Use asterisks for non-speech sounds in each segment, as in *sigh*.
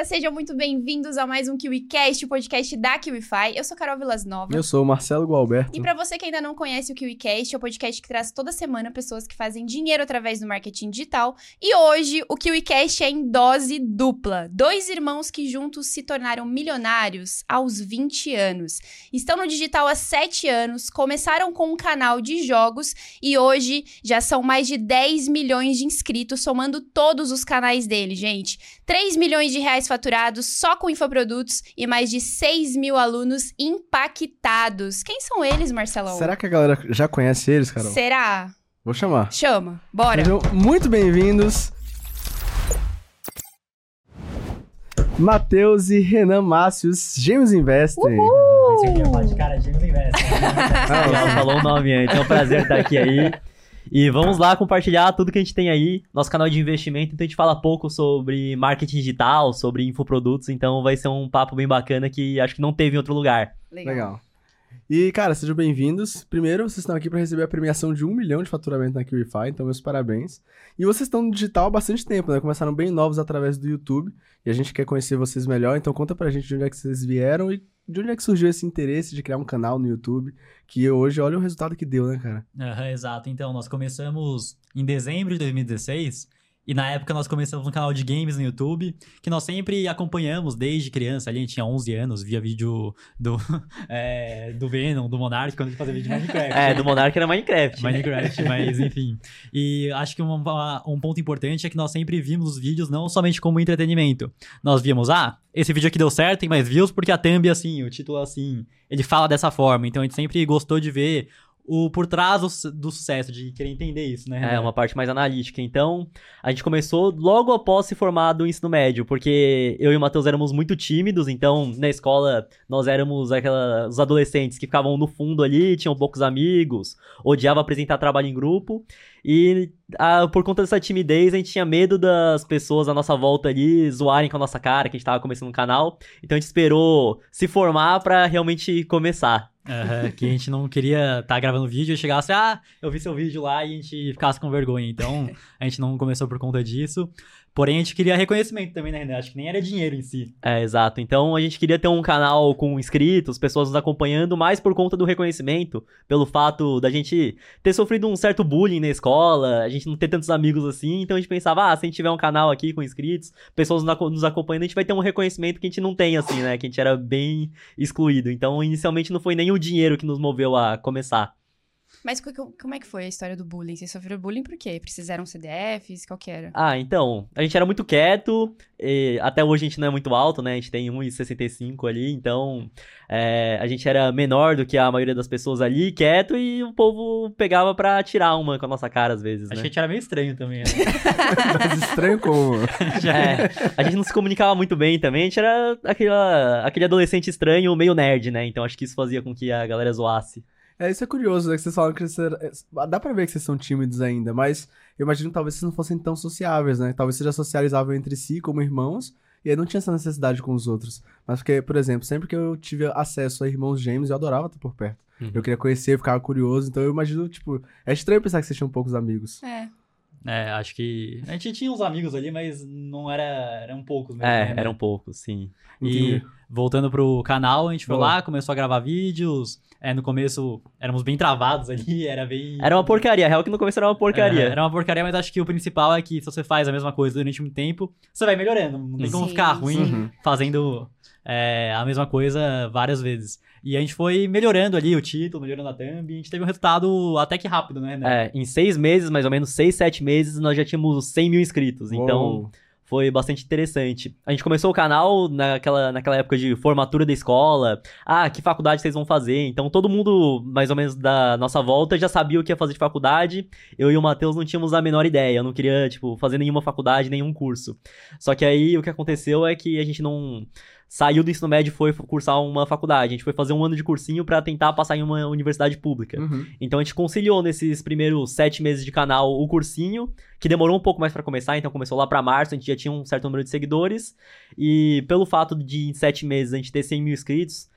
galera, sejam muito bem-vindos a mais um KiwiCast, o podcast da KiwiFi. Eu sou Carol Vilas Nova. Eu sou o Marcelo Gualberto. E para você que ainda não conhece o KiwiCast, é o podcast que traz toda semana pessoas que fazem dinheiro através do marketing digital. E hoje o KiwiCast é em dose dupla. Dois irmãos que juntos se tornaram milionários aos 20 anos. Estão no digital há 7 anos, começaram com um canal de jogos e hoje já são mais de 10 milhões de inscritos, somando todos os canais dele, gente. 3 milhões de reais faturados só com infoprodutos e mais de 6 mil alunos impactados. Quem são eles, Marcelão? Será que a galera já conhece eles, Carol? Será? Vou chamar. Chama, bora. Sejam muito bem-vindos. Matheus e Renan Mácios, Gêmeos Investem. Uhul! Pensei que ia falar de cara, James Invest. *laughs* Ela falou o nome antes, é um prazer estar aqui aí. E vamos lá compartilhar tudo que a gente tem aí, nosso canal de investimento. Então a gente fala pouco sobre marketing digital, sobre infoprodutos, então vai ser um papo bem bacana que acho que não teve em outro lugar. Legal. E, cara, sejam bem-vindos. Primeiro, vocês estão aqui para receber a premiação de um milhão de faturamento na QIFI, então meus parabéns. E vocês estão no digital há bastante tempo, né? Começaram bem novos através do YouTube e a gente quer conhecer vocês melhor, então conta pra gente de onde é que vocês vieram e de onde é que surgiu esse interesse de criar um canal no YouTube, que hoje olha o resultado que deu, né, cara? Aham, exato. Então, nós começamos em dezembro de 2016. E na época nós começamos um canal de games no YouTube, que nós sempre acompanhamos desde criança. Ali a gente tinha 11 anos, via vídeo do, *laughs* é, do Venom, do Monarch, quando a gente fazia vídeo de Minecraft. É, do Monark era Minecraft. né? Minecraft, *laughs* mas enfim. E acho que um, um ponto importante é que nós sempre vimos os vídeos não somente como entretenimento. Nós víamos, ah, esse vídeo aqui deu certo, tem mais views porque a thumb é assim, o título é assim, ele fala dessa forma. Então a gente sempre gostou de ver o por trás do, do sucesso, de querer entender isso, né? É, uma parte mais analítica. Então, a gente começou logo após se formar do ensino médio, porque eu e o Matheus éramos muito tímidos, então na escola nós éramos aquela, os adolescentes que ficavam no fundo ali, tinham poucos amigos, odiava apresentar trabalho em grupo, e ah, por conta dessa timidez a gente tinha medo das pessoas à nossa volta ali zoarem com a nossa cara, que a gente tava começando um canal, então a gente esperou se formar pra realmente começar. Aham, que a gente não queria estar gravando vídeo e chegasse, ah, eu vi seu vídeo lá e a gente ficasse com vergonha. Então, a gente não começou por conta disso. Porém, a gente queria reconhecimento também, né, Renan? Acho que nem era dinheiro em si. É, exato. Então a gente queria ter um canal com inscritos, pessoas nos acompanhando, mais por conta do reconhecimento, pelo fato da gente ter sofrido um certo bullying na escola, a gente não ter tantos amigos assim, então a gente pensava, ah, se a gente tiver um canal aqui com inscritos, pessoas nos aco- nos acompanhando, a gente vai ter um reconhecimento que a gente não tem, assim, né? Que a gente era bem excluído. Então, inicialmente não foi nem o dinheiro que nos moveu a começar. Mas co- co- como é que foi a história do bullying? Vocês sofreram bullying por quê? Precisaram CDFs? Qual que era? Ah, então, a gente era muito quieto, e até hoje a gente não é muito alto, né? A gente tem 1,65 ali, então é, a gente era menor do que a maioria das pessoas ali, quieto, e o povo pegava pra tirar uma com a nossa cara às vezes, Acho né? que a gente era meio estranho também, né? *laughs* Mas estranho como. *laughs* É, a gente não se comunicava muito bem também, a gente era aquela, aquele adolescente estranho, meio nerd, né? Então acho que isso fazia com que a galera zoasse. É, isso é curioso, né? Que vocês falam que vocês. Dá pra ver que vocês são tímidos ainda, mas eu imagino que talvez vocês não fossem tão sociáveis, né? Talvez vocês já socializavam entre si como irmãos, e aí não tinha essa necessidade com os outros. Mas porque, por exemplo, sempre que eu tive acesso a irmãos gêmeos, eu adorava estar por perto. Uhum. Eu queria conhecer, eu ficava curioso, então eu imagino, tipo, é estranho pensar que vocês tinham poucos amigos. É. É, acho que. A gente tinha uns amigos ali, mas não era. Eram poucos mesmo. É, né, eram poucos, sim. E Entendi. voltando pro canal, a gente foi Boa. lá, começou a gravar vídeos. É, no começo éramos bem travados ali, *laughs* era bem. Era uma porcaria, a real que no começo era uma porcaria. É, era uma porcaria, mas acho que o principal é que se você faz a mesma coisa durante muito tempo, você vai melhorando. Não tem como Sim, ficar ruim Uhum. fazendo é, a mesma coisa várias vezes. E a gente foi melhorando ali o título, melhorando a thumb, e a gente teve um resultado até que rápido, né, Renan? É, em seis meses, mais ou menos, seis, sete meses, nós já tínhamos 100 mil inscritos. Então, Uou. foi bastante interessante. A gente começou o canal naquela, naquela época de formatura da escola. Ah, que faculdade vocês vão fazer? Então, todo mundo, mais ou menos, da nossa volta já sabia o que ia fazer de faculdade. Eu e o Matheus não tínhamos a menor ideia. Eu não queria, tipo, fazer nenhuma faculdade, nenhum curso. Só que aí, o que aconteceu é que a gente não saiu do ensino médio e foi cursar uma faculdade. A gente foi fazer um ano de cursinho pra tentar passar em uma universidade pública. Uhum. Então a gente conciliou nesses primeiros sete meses de canal o cursinho, que demorou um pouco mais pra começar, então começou lá pra março, a gente já tinha um certo número de seguidores, e pelo fato de em sete meses a gente ter 100 mil inscritos,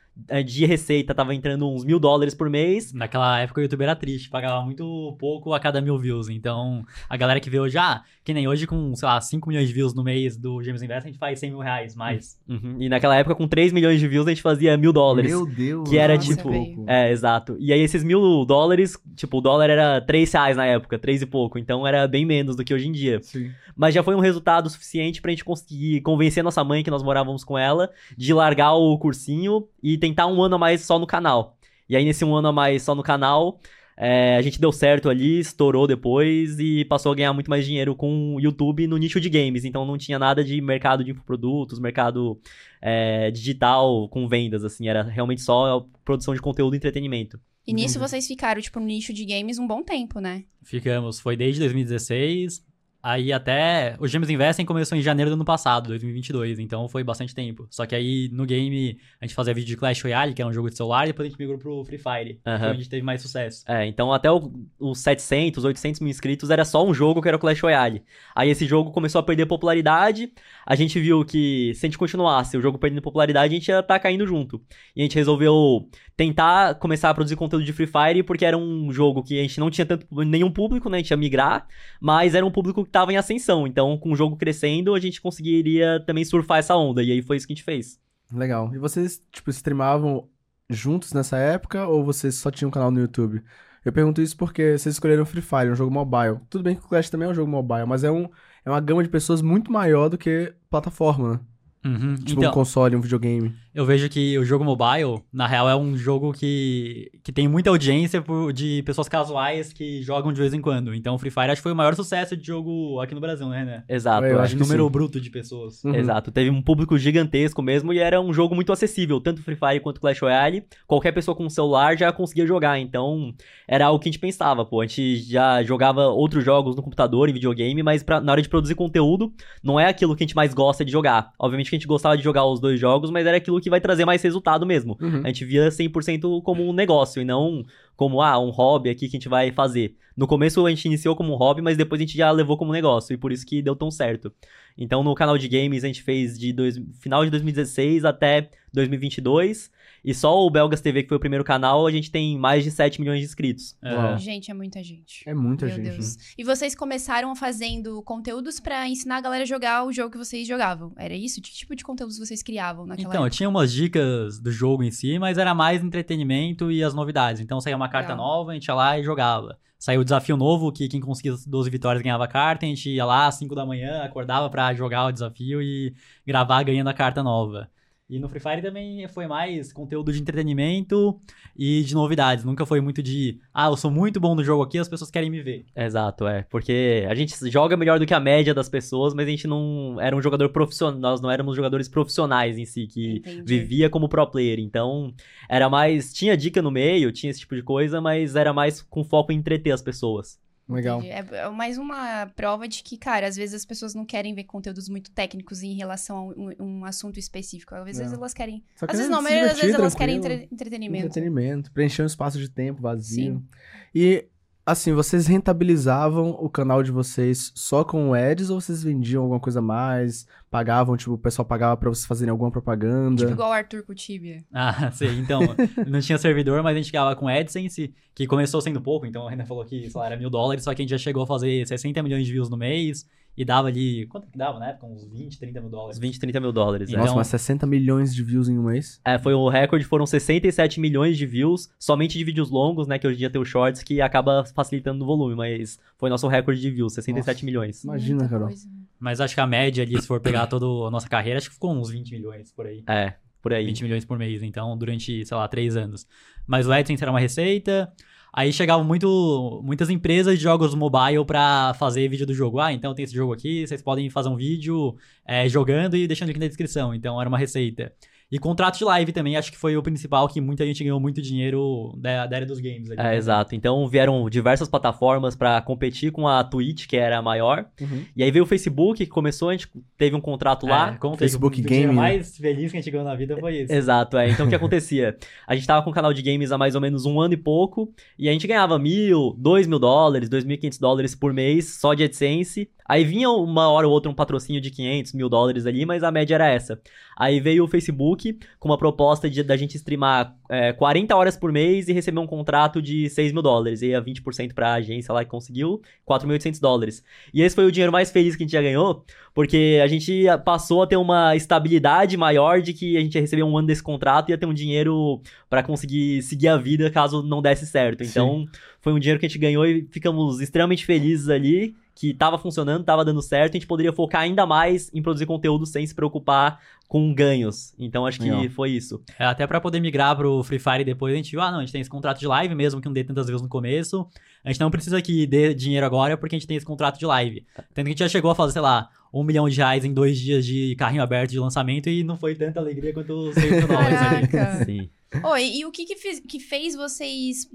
de receita tava entrando uns mil dólares por mês. Naquela época o YouTube era triste, pagava muito pouco a cada mil views. Então, a galera que vê hoje, ah, que nem hoje com, sei lá, 5 milhões de views no mês do James Invest, a gente faz 100 mil reais mais. Uhum. E naquela época, com 3 milhões de views, a gente fazia mil dólares. Meu Deus. Que era tipo. É, exato. E aí, esses mil dólares, tipo, o dólar era 3 reais na época, 3 e pouco. Então era bem menos do que hoje em dia. Sim. Mas já foi um resultado suficiente pra gente conseguir convencer a nossa mãe, que nós morávamos com ela, de largar o cursinho e tentar um ano a mais só no canal. E aí, nesse um ano a mais só no canal, é, a gente deu certo ali, estourou depois e passou a ganhar muito mais dinheiro com o YouTube no nicho de games. Então não tinha nada de mercado de infoprodutos, mercado é, digital com vendas, assim. Era realmente só produção de conteúdo e entretenimento. E nisso vocês ficaram, tipo, no nicho de games um bom tempo, né? Ficamos, foi desde 2016, aí até... O James Investing começou em janeiro do ano passado, 2022, então foi bastante tempo. Só que aí, no game, a gente fazia vídeo de Clash Royale, que é um jogo de celular, e depois a gente migrou pro Free Fire, foi onde a gente teve mais sucesso. É, então até o- os 700, 800 mil inscritos era só um jogo que era o Clash Royale. Aí esse jogo começou a perder popularidade, a gente viu que se a gente continuasse o jogo perdendo popularidade, a gente ia estar caindo junto. E a gente resolveu tentar começar a produzir conteúdo de Free Fire, porque era um jogo que a gente não tinha tanto nenhum público, né? A gente ia migrar, mas era um público estava em ascensão. Então, com o jogo crescendo, a gente conseguiria também surfar essa onda. E aí foi isso que a gente fez. Legal. E vocês, tipo, streamavam juntos nessa época ou vocês só tinham um canal no YouTube? Eu pergunto isso porque vocês escolheram Free Fire, um jogo mobile. Tudo bem que o Clash também é um jogo mobile, mas é, um, é uma gama de pessoas muito maior do que plataforma, né? Uhum. Tipo então, um console, um videogame. eu vejo que o jogo mobile, na real, é um jogo que, que tem muita audiência por- de pessoas casuais que jogam de vez em quando. Então, Free Fire acho que foi o maior sucesso de jogo aqui no Brasil, né, né? Exato. Eu acho número sim. bruto de pessoas. Uhum. Exato, teve um público gigantesco mesmo e era um jogo muito acessível, tanto Free Fire quanto Clash Royale. Qualquer pessoa com um celular já conseguia jogar, então era algo que a gente pensava, pô. A gente já jogava outros jogos no computador, em videogame, mas pra- na hora de produzir conteúdo, não é aquilo que a gente mais gosta de jogar. Obviamente que a gente gostava de jogar os dois jogos, mas era aquilo que vai trazer mais resultado mesmo. Uhum. A gente via 100% como um negócio e não como, ah, um hobby aqui que a gente vai fazer. No começo a gente iniciou como um hobby, mas depois a gente já levou como negócio e por isso que deu tão certo. Então no canal de games a gente fez de dois, final de 2016 até 2022 e só o Belgas TV, que foi o primeiro canal, a gente tem mais de 7 milhões de inscritos. É. Gente, é muita gente. É muita Meu gente. Deus. E vocês começaram fazendo conteúdos pra ensinar a galera a jogar o jogo que vocês jogavam. Era isso? Que tipo de conteúdos vocês criavam naquela Então, eu época? tinha umas dicas do jogo em si, mas era mais entretenimento e as novidades. Então saía uma carta Legal. nova, a gente ia lá e jogava. Saiu o desafio novo, que quem conseguia as 12 vitórias ganhava a carta, a gente ia lá às 5 da manhã, acordava pra jogar o desafio e gravar ganhando a carta nova. E no Free Fire também foi mais conteúdo de entretenimento e de novidades. Nunca foi muito de, ah, eu sou muito bom no jogo aqui, as pessoas querem me ver. Exato, é. Porque a gente joga melhor do que a média das pessoas, mas a gente não era um jogador profissional. Nós não éramos jogadores profissionais em si, que Entendi. vivia como pro player. Então, era mais. Tinha dica no meio, tinha esse tipo de coisa, mas era mais com foco em entreter as pessoas. Legal. Entendi. É é mais uma prova de que, cara, às vezes as pessoas não querem ver conteúdos muito técnicos em relação a um, um assunto específico. Às vezes É. elas querem. Só Às vezes não, mas às vezes elas querem entre- entretenimento. Entretenimento, preencher um espaço de tempo vazio. Sim. E, assim, vocês rentabilizavam o canal de vocês só com o ads ou vocês vendiam alguma coisa a mais? Pagavam, tipo, o pessoal pagava pra vocês fazerem alguma propaganda? Tipo igual o Arthur com o Tibia. Ah, *laughs* sei. Então, não tinha servidor, mas a gente ganhava com AdSense, que começou sendo pouco. Então, a Renan falou que, sei lá, era mil dólares, só que a gente já chegou a fazer 60 milhões de views no mês e dava ali... Quanto que dava na época? Uns 20, 30 mil dólares. Uns 20, 30 mil dólares. é. Então- Nossa, mas 60 milhões de views em um mês? É, foi o recorde, foram 67 milhões de views, somente de vídeos longos, né? Que hoje em dia tem o Shorts, que acaba facilitando no volume, mas foi nosso recorde de views, 67 Nossa. milhões. Imagina, Muita Carol. coisa. Mas acho que a média ali, se for pegar toda a nossa carreira, acho que ficou uns 20 milhões por aí. É, por aí. 20 milhões por mês, então, durante, sei lá, três anos. Mas o AdSense era uma receita. Aí chegavam muito, muitas empresas de jogos mobile pra fazer vídeo do jogo. Ah, então tem esse jogo aqui, vocês podem fazer um vídeo é, jogando e deixando aqui na descrição. Então era uma receita. E contrato de live também, acho que foi o principal que muita gente ganhou muito dinheiro da, da área dos games. Ali, É, né? exato. Então vieram diversas plataformas pra competir com a Twitch, que era a maior. Uhum. E aí veio o Facebook, que começou, a gente teve um contrato lá. É, como Facebook o, o Game, dia né? mais feliz que a gente ganhou na vida foi esse. Exato, é. Então o que acontecia? *laughs* A gente tava com um canal de games há mais ou menos um ano e pouco, e a gente ganhava mil, dois mil dólares, dois mil e quinhentos dólares por mês só de AdSense. Aí vinha uma hora ou outra um patrocínio de 500 mil dólares ali, mas a média era essa. Aí veio o Facebook com uma proposta de, da gente streamar é, 40 horas por mês e receber um contrato de 6 mil dólares. E ia 20% pra agência lá que conseguiu, 4.800 dólares. E esse foi o dinheiro mais feliz que a gente já ganhou, porque a gente passou a ter uma estabilidade maior de que a gente ia receber um ano desse contrato e ia ter um dinheiro para conseguir seguir a vida caso não desse certo. Então, Sim. foi um dinheiro que a gente ganhou e ficamos extremamente felizes ali que estava funcionando, estava dando certo, a gente poderia focar ainda mais em produzir conteúdo sem se preocupar com ganhos. Então acho que Legal. foi isso. É, até para poder migrar pro Free Fire depois, a gente viu, ah, não, a gente tem esse contrato de live mesmo que não dê tantas vezes no começo. A gente não precisa que dê dinheiro agora porque a gente tem esse contrato de live. Tanto que a gente já chegou a fazer, sei lá, um milhão de reais em dois dias de carrinho aberto de lançamento e não foi tanta alegria quanto os 6 mil dólares ali. Sim. Oi, e o que, que, fiz, que fez vocês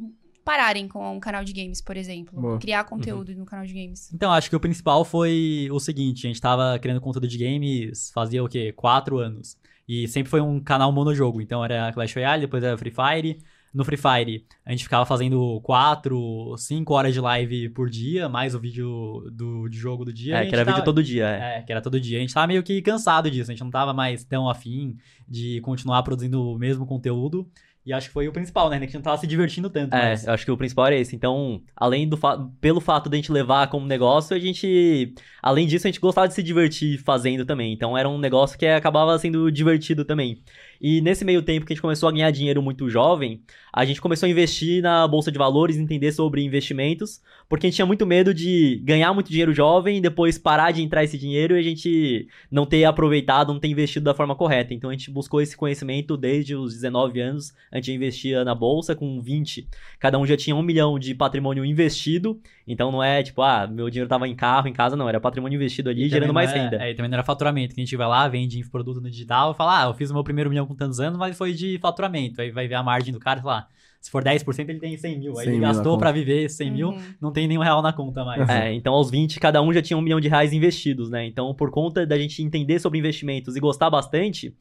pararem com um canal de games, por exemplo. Boa. Criar conteúdo uhum. no canal de games. Então, acho que o principal foi o seguinte: a gente tava criando conteúdo de games fazia o quê? Quatro anos. E sempre foi um canal monojogo. Então era Clash Royale, depois era Free Fire. No Free Fire, a gente ficava fazendo 4, 5 horas de live por dia, mais o vídeo do, de jogo do dia. É, que era tava, vídeo todo dia, é. É, que era todo dia. A gente tava meio que cansado disso, a gente não tava mais tão afim de continuar produzindo o mesmo conteúdo. E acho que foi o principal, né? A gente não tava se divertindo tanto. É, mas... eu acho que o principal era esse. Então, além do fa... pelo fato de a gente levar como negócio, a gente. Além disso, a gente gostava de se divertir fazendo também. Então era um negócio que acabava sendo divertido também. E nesse meio tempo que a gente começou a ganhar dinheiro muito jovem, a gente começou a investir na bolsa de valores, entender sobre investimentos, porque a gente tinha muito medo de ganhar muito dinheiro jovem e depois parar de entrar esse dinheiro e a gente não ter aproveitado, não ter investido da forma correta. Então a gente buscou esse conhecimento desde os 19 anos, a gente investia na bolsa com 20, cada um já tinha um milhão de patrimônio investido, então não é tipo, ah, meu dinheiro tava em carro, em casa, não, era patrimônio investido ali, e gerando mais é, renda. É, e também não era faturamento, que a gente vai lá, vende produto no digital e fala, ah, eu fiz o meu primeiro milhão com tantos anos, mas foi de faturamento. Aí vai ver a margem do cara e falar, se for 10%, ele tem 100 mil. Aí 100 ele mil gastou para viver 100 uhum. mil, não tem nenhum real na conta mais. É, então aos 20, cada um já tinha um milhão de reais investidos, né? Então, por conta da gente entender sobre investimentos e gostar bastante,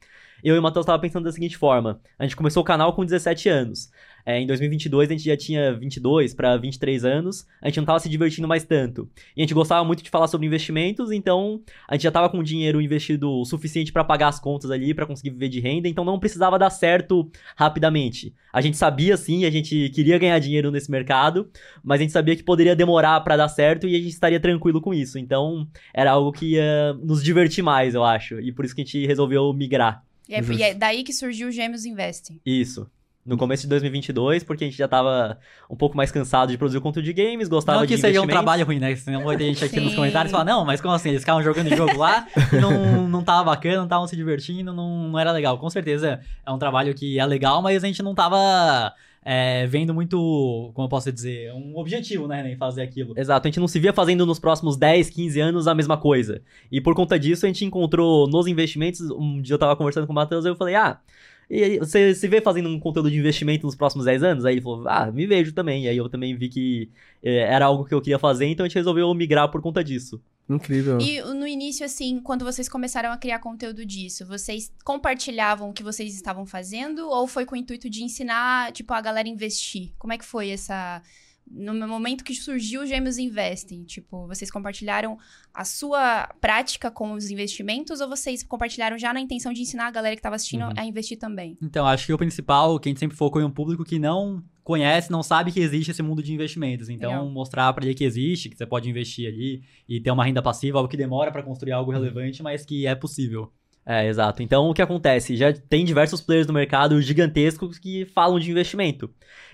eu e o Matheus estava pensando da seguinte forma: a gente começou o canal com 17 anos. É, em 2022 a gente já tinha 22 para 23 anos, a gente não estava se divertindo mais tanto. E a gente gostava muito de falar sobre investimentos, então a gente já estava com dinheiro investido o suficiente para pagar as contas ali, para conseguir viver de renda, então não precisava dar certo rapidamente. A gente sabia sim, a gente queria ganhar dinheiro nesse mercado, mas a gente sabia que poderia demorar para dar certo e a gente estaria tranquilo com isso. Então era algo que ia nos divertir mais, eu acho, e por isso que a gente resolveu migrar. E é, e é daí que surgiu o Gêmeos Investing. Isso no começo de 2022, porque a gente já tava um pouco mais cansado de produzir conteúdo de games, gostava de Não que seja um trabalho ruim, né? Senão vai ter gente aqui Sim. nos comentários falar, não, mas como assim? Eles ficavam jogando jogo lá e não, *laughs* não tava bacana, não estavam se divertindo, não, não era legal. Com certeza é um trabalho que é legal, mas a gente não tava... É, vendo muito, como eu posso dizer, um objetivo, né, em fazer aquilo. Exato, a gente não se via fazendo nos próximos 10, 15 anos a mesma coisa. E por conta disso, a gente encontrou nos investimentos, um dia eu tava conversando com o Matheus e eu falei, ah, e aí, você se vê fazendo um conteúdo de investimento nos próximos 10 anos? Aí ele falou, ah, me vejo também. E aí eu também vi que é, era algo que eu queria fazer, então a gente resolveu migrar por conta disso. Incrível. E no início, assim, quando vocês começaram a criar conteúdo disso, vocês compartilhavam o que vocês estavam fazendo? Ou foi com o intuito de ensinar, tipo, a galera a investir? Como é que foi essa no momento que surgiu o Gêmeos Investem? Tipo, vocês compartilharam a sua prática com os investimentos ou vocês compartilharam já na intenção de ensinar a galera que estava assistindo uhum. a investir também? Então, acho que o principal, que a gente sempre focou em um público que não conhece, não sabe que existe esse mundo de investimentos. Então, Legal. mostrar para ele que existe, que você pode investir ali e ter uma renda passiva, algo que demora para construir algo relevante, mas que é possível. É, exato. Então, o que acontece? Já tem diversos players no mercado gigantescos que falam de investimento.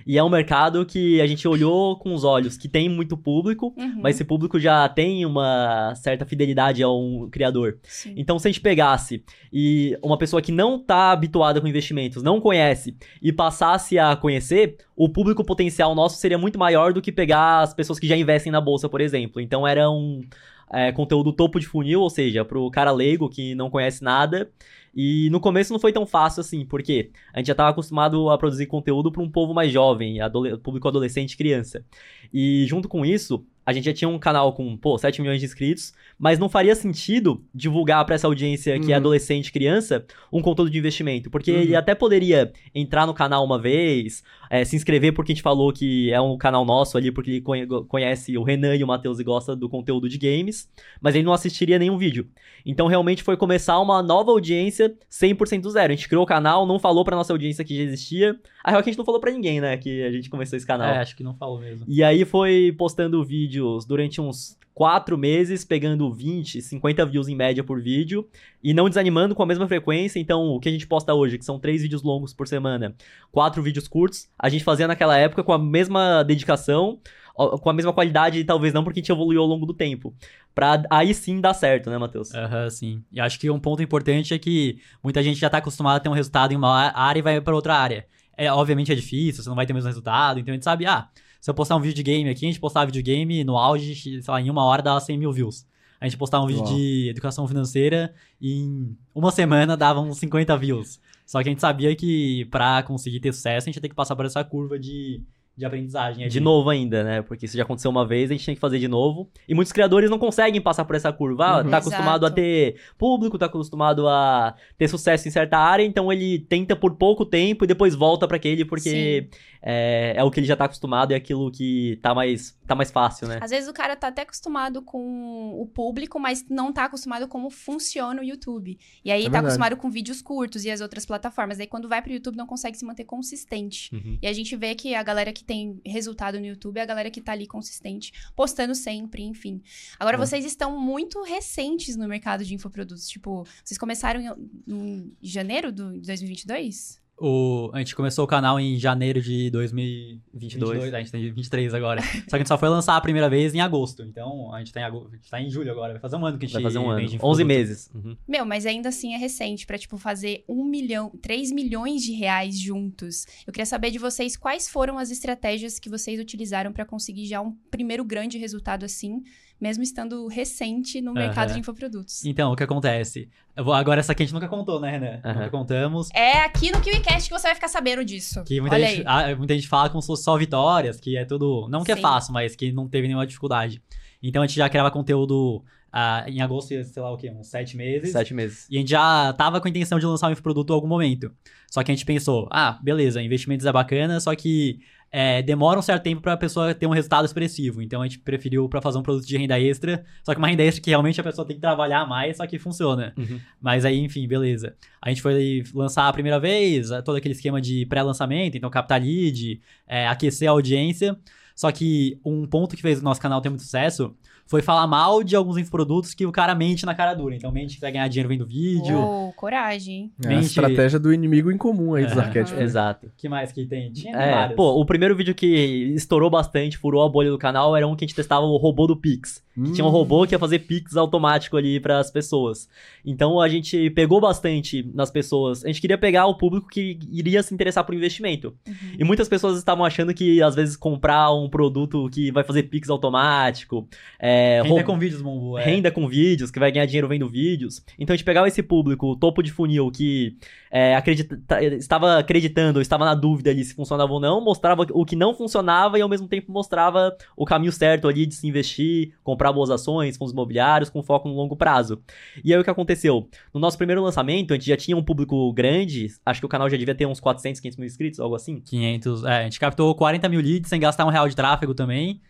E é um mercado que a gente olhou com os olhos que tem muito público, uhum. mas esse público já tem uma certa fidelidade ao criador. Sim. Então, se a gente pegasse e uma pessoa que não está habituada com investimentos, não conhece, e passasse a conhecer, o público potencial nosso seria muito maior do que pegar as pessoas que já investem na bolsa, por exemplo. Então, era um é, conteúdo topo de funil, ou seja, pro cara leigo que não conhece nada. E no começo não foi tão fácil assim, porque a gente já estava acostumado a produzir conteúdo para um povo mais jovem, adole público adolescente criança. E junto com isso, a gente já tinha um canal com, pô, 7 milhões de inscritos, mas não faria sentido divulgar pra essa audiência que é Uhum. adolescente, criança, um conteúdo de investimento. Porque Uhum. ele até poderia entrar no canal uma vez, é, se inscrever porque a gente falou que é um canal nosso ali, porque ele conhe- conhece o Renan e o Matheus e gosta do conteúdo de games, mas ele não assistiria nenhum vídeo. Então realmente foi começar uma nova audiência 100% do zero. A gente criou o canal, não falou pra nossa audiência que já existia. A real é que a gente não falou pra ninguém, né, que a gente começou esse canal. É, acho que não falou mesmo. E aí foi postando vídeos durante uns quatro meses, pegando 20, 50 views em média por vídeo, e não desanimando com a mesma frequência. Então, o que a gente posta hoje, que são três vídeos longos por semana, quatro vídeos curtos, a gente fazia naquela época com a mesma dedicação, com a mesma qualidade, talvez não porque a gente evoluiu ao longo do tempo. Pra aí sim dar certo, né, Matheus? Aham, sim. E acho que um ponto importante é que muita gente já tá acostumada a ter um resultado em uma área e vai pra outra área. É, obviamente é difícil, você não vai ter o mesmo resultado, então a gente sabe, ah, se eu postar um vídeo de game aqui, a gente postar videogame no auge, sei lá, em uma hora dá 100 mil views. A gente postar um vídeo Uau. de educação financeira e em uma semana dava uns 50 views. Só que a gente sabia que pra conseguir ter sucesso, a gente ia ter que passar por essa curva de, de aprendizagem. De novo ainda, né? Porque isso já aconteceu uma vez, a gente tem que fazer de novo. E muitos criadores não conseguem passar por essa curva. Ah, Uhum. Tá acostumado a Exato. ter público, tá acostumado a ter sucesso em certa área, então ele tenta por pouco tempo e depois volta pra aquele porque é, é o que ele já tá acostumado e é aquilo que tá mais, tá mais fácil, né? Às vezes o cara tá até acostumado com o público, mas não tá acostumado como funciona o YouTube. E aí É tá verdade. acostumado com vídeos curtos e as outras plataformas. Aí quando vai pro YouTube não consegue se manter consistente. Uhum. E a gente vê que a galera que tem resultado no YouTube é a galera que tá ali consistente, postando sempre, enfim. Agora, É. vocês estão muito recentes no mercado de infoprodutos. Tipo, vocês começaram em, em janeiro de 2022? O, a gente começou o canal em janeiro de 2022. 22. A gente tem 23 agora. *laughs* Só que a gente só foi lançar a primeira vez em agosto. Então, a gente tá em, agosto, a gente tá em julho agora. Vai fazer um ano que a gente Vai fazer um ano. vende 11 infoproduto. meses. Uhum. Meu, mas ainda assim é recente pra, tipo, fazer um milhão, 3 milhões de reais juntos. Eu queria saber de vocês quais foram as estratégias que vocês utilizaram pra conseguir já um primeiro grande resultado assim, mesmo estando recente no mercado de infoprodutos. Então, o que acontece? Eu vou- agora, essa aqui a gente nunca contou, né, Renan? Aham. Nunca contamos. É aqui no KiwiCast que você vai ficar sabendo disso. Que muita Olha gente, aí. ah, muita gente fala como se fosse só vitórias, que é tudo. Não que é Sim. fácil, mas que não teve nenhuma dificuldade. Então a gente já criava conteúdo ah, em agosto, sei lá o quê, uns sete meses. Sete meses. E a gente já tava com a intenção de lançar um infoproduto em algum momento. Só que a gente pensou, ah, beleza, investimentos é bacana, só que é, demora um certo tempo pra pessoa ter um resultado expressivo. Então a gente preferiu pra fazer um produto de renda extra, só que uma renda extra que realmente a pessoa tem que trabalhar mais, só que funciona. Uhum. Mas aí, enfim, beleza. A gente foi lançar a primeira vez, eh, todo aquele esquema de pré-lançamento, então captar lead, eh, aquecer a audiência. Só que um ponto que fez o nosso canal ter muito sucesso foi falar mal de alguns infoprodutos que o cara mente na cara dura. Então mente que vai ganhar dinheiro vendo vídeo. Oh, coragem, hein? É a estratégia do inimigo em comum aí dos Aham. arquétipos. né? Exato. que mais que tem? Tinha É, vários. pô, o primeiro vídeo que estourou bastante, furou a bolha do canal, era um que a gente testava o robô do Pix. Que tinha um Hum. robô que ia fazer Pix automático ali pras pessoas. Então a gente pegou bastante nas pessoas. A gente queria pegar o público que iria se interessar por investimento. Uhum. E muitas pessoas estavam achando que, às vezes, comprar um produto que vai fazer Pix automático, é, Renda roub- com vídeos, Mombu. É. renda com vídeos, que vai ganhar dinheiro vendo vídeos. Então a gente pegava esse público, o topo de funil, que é, acredita- estava acreditando, estava na dúvida ali se funcionava ou não, mostrava o que não funcionava e ao mesmo tempo mostrava o caminho certo ali de se investir, comprar boas ações, fundos imobiliários, com foco no longo prazo. E aí o que aconteceu? No nosso primeiro lançamento, a gente já tinha um público grande, acho que o canal já devia ter uns 400, 500 mil inscritos, algo assim. 500. É, a gente captou 40 mil leads sem gastar um real de tráfego também.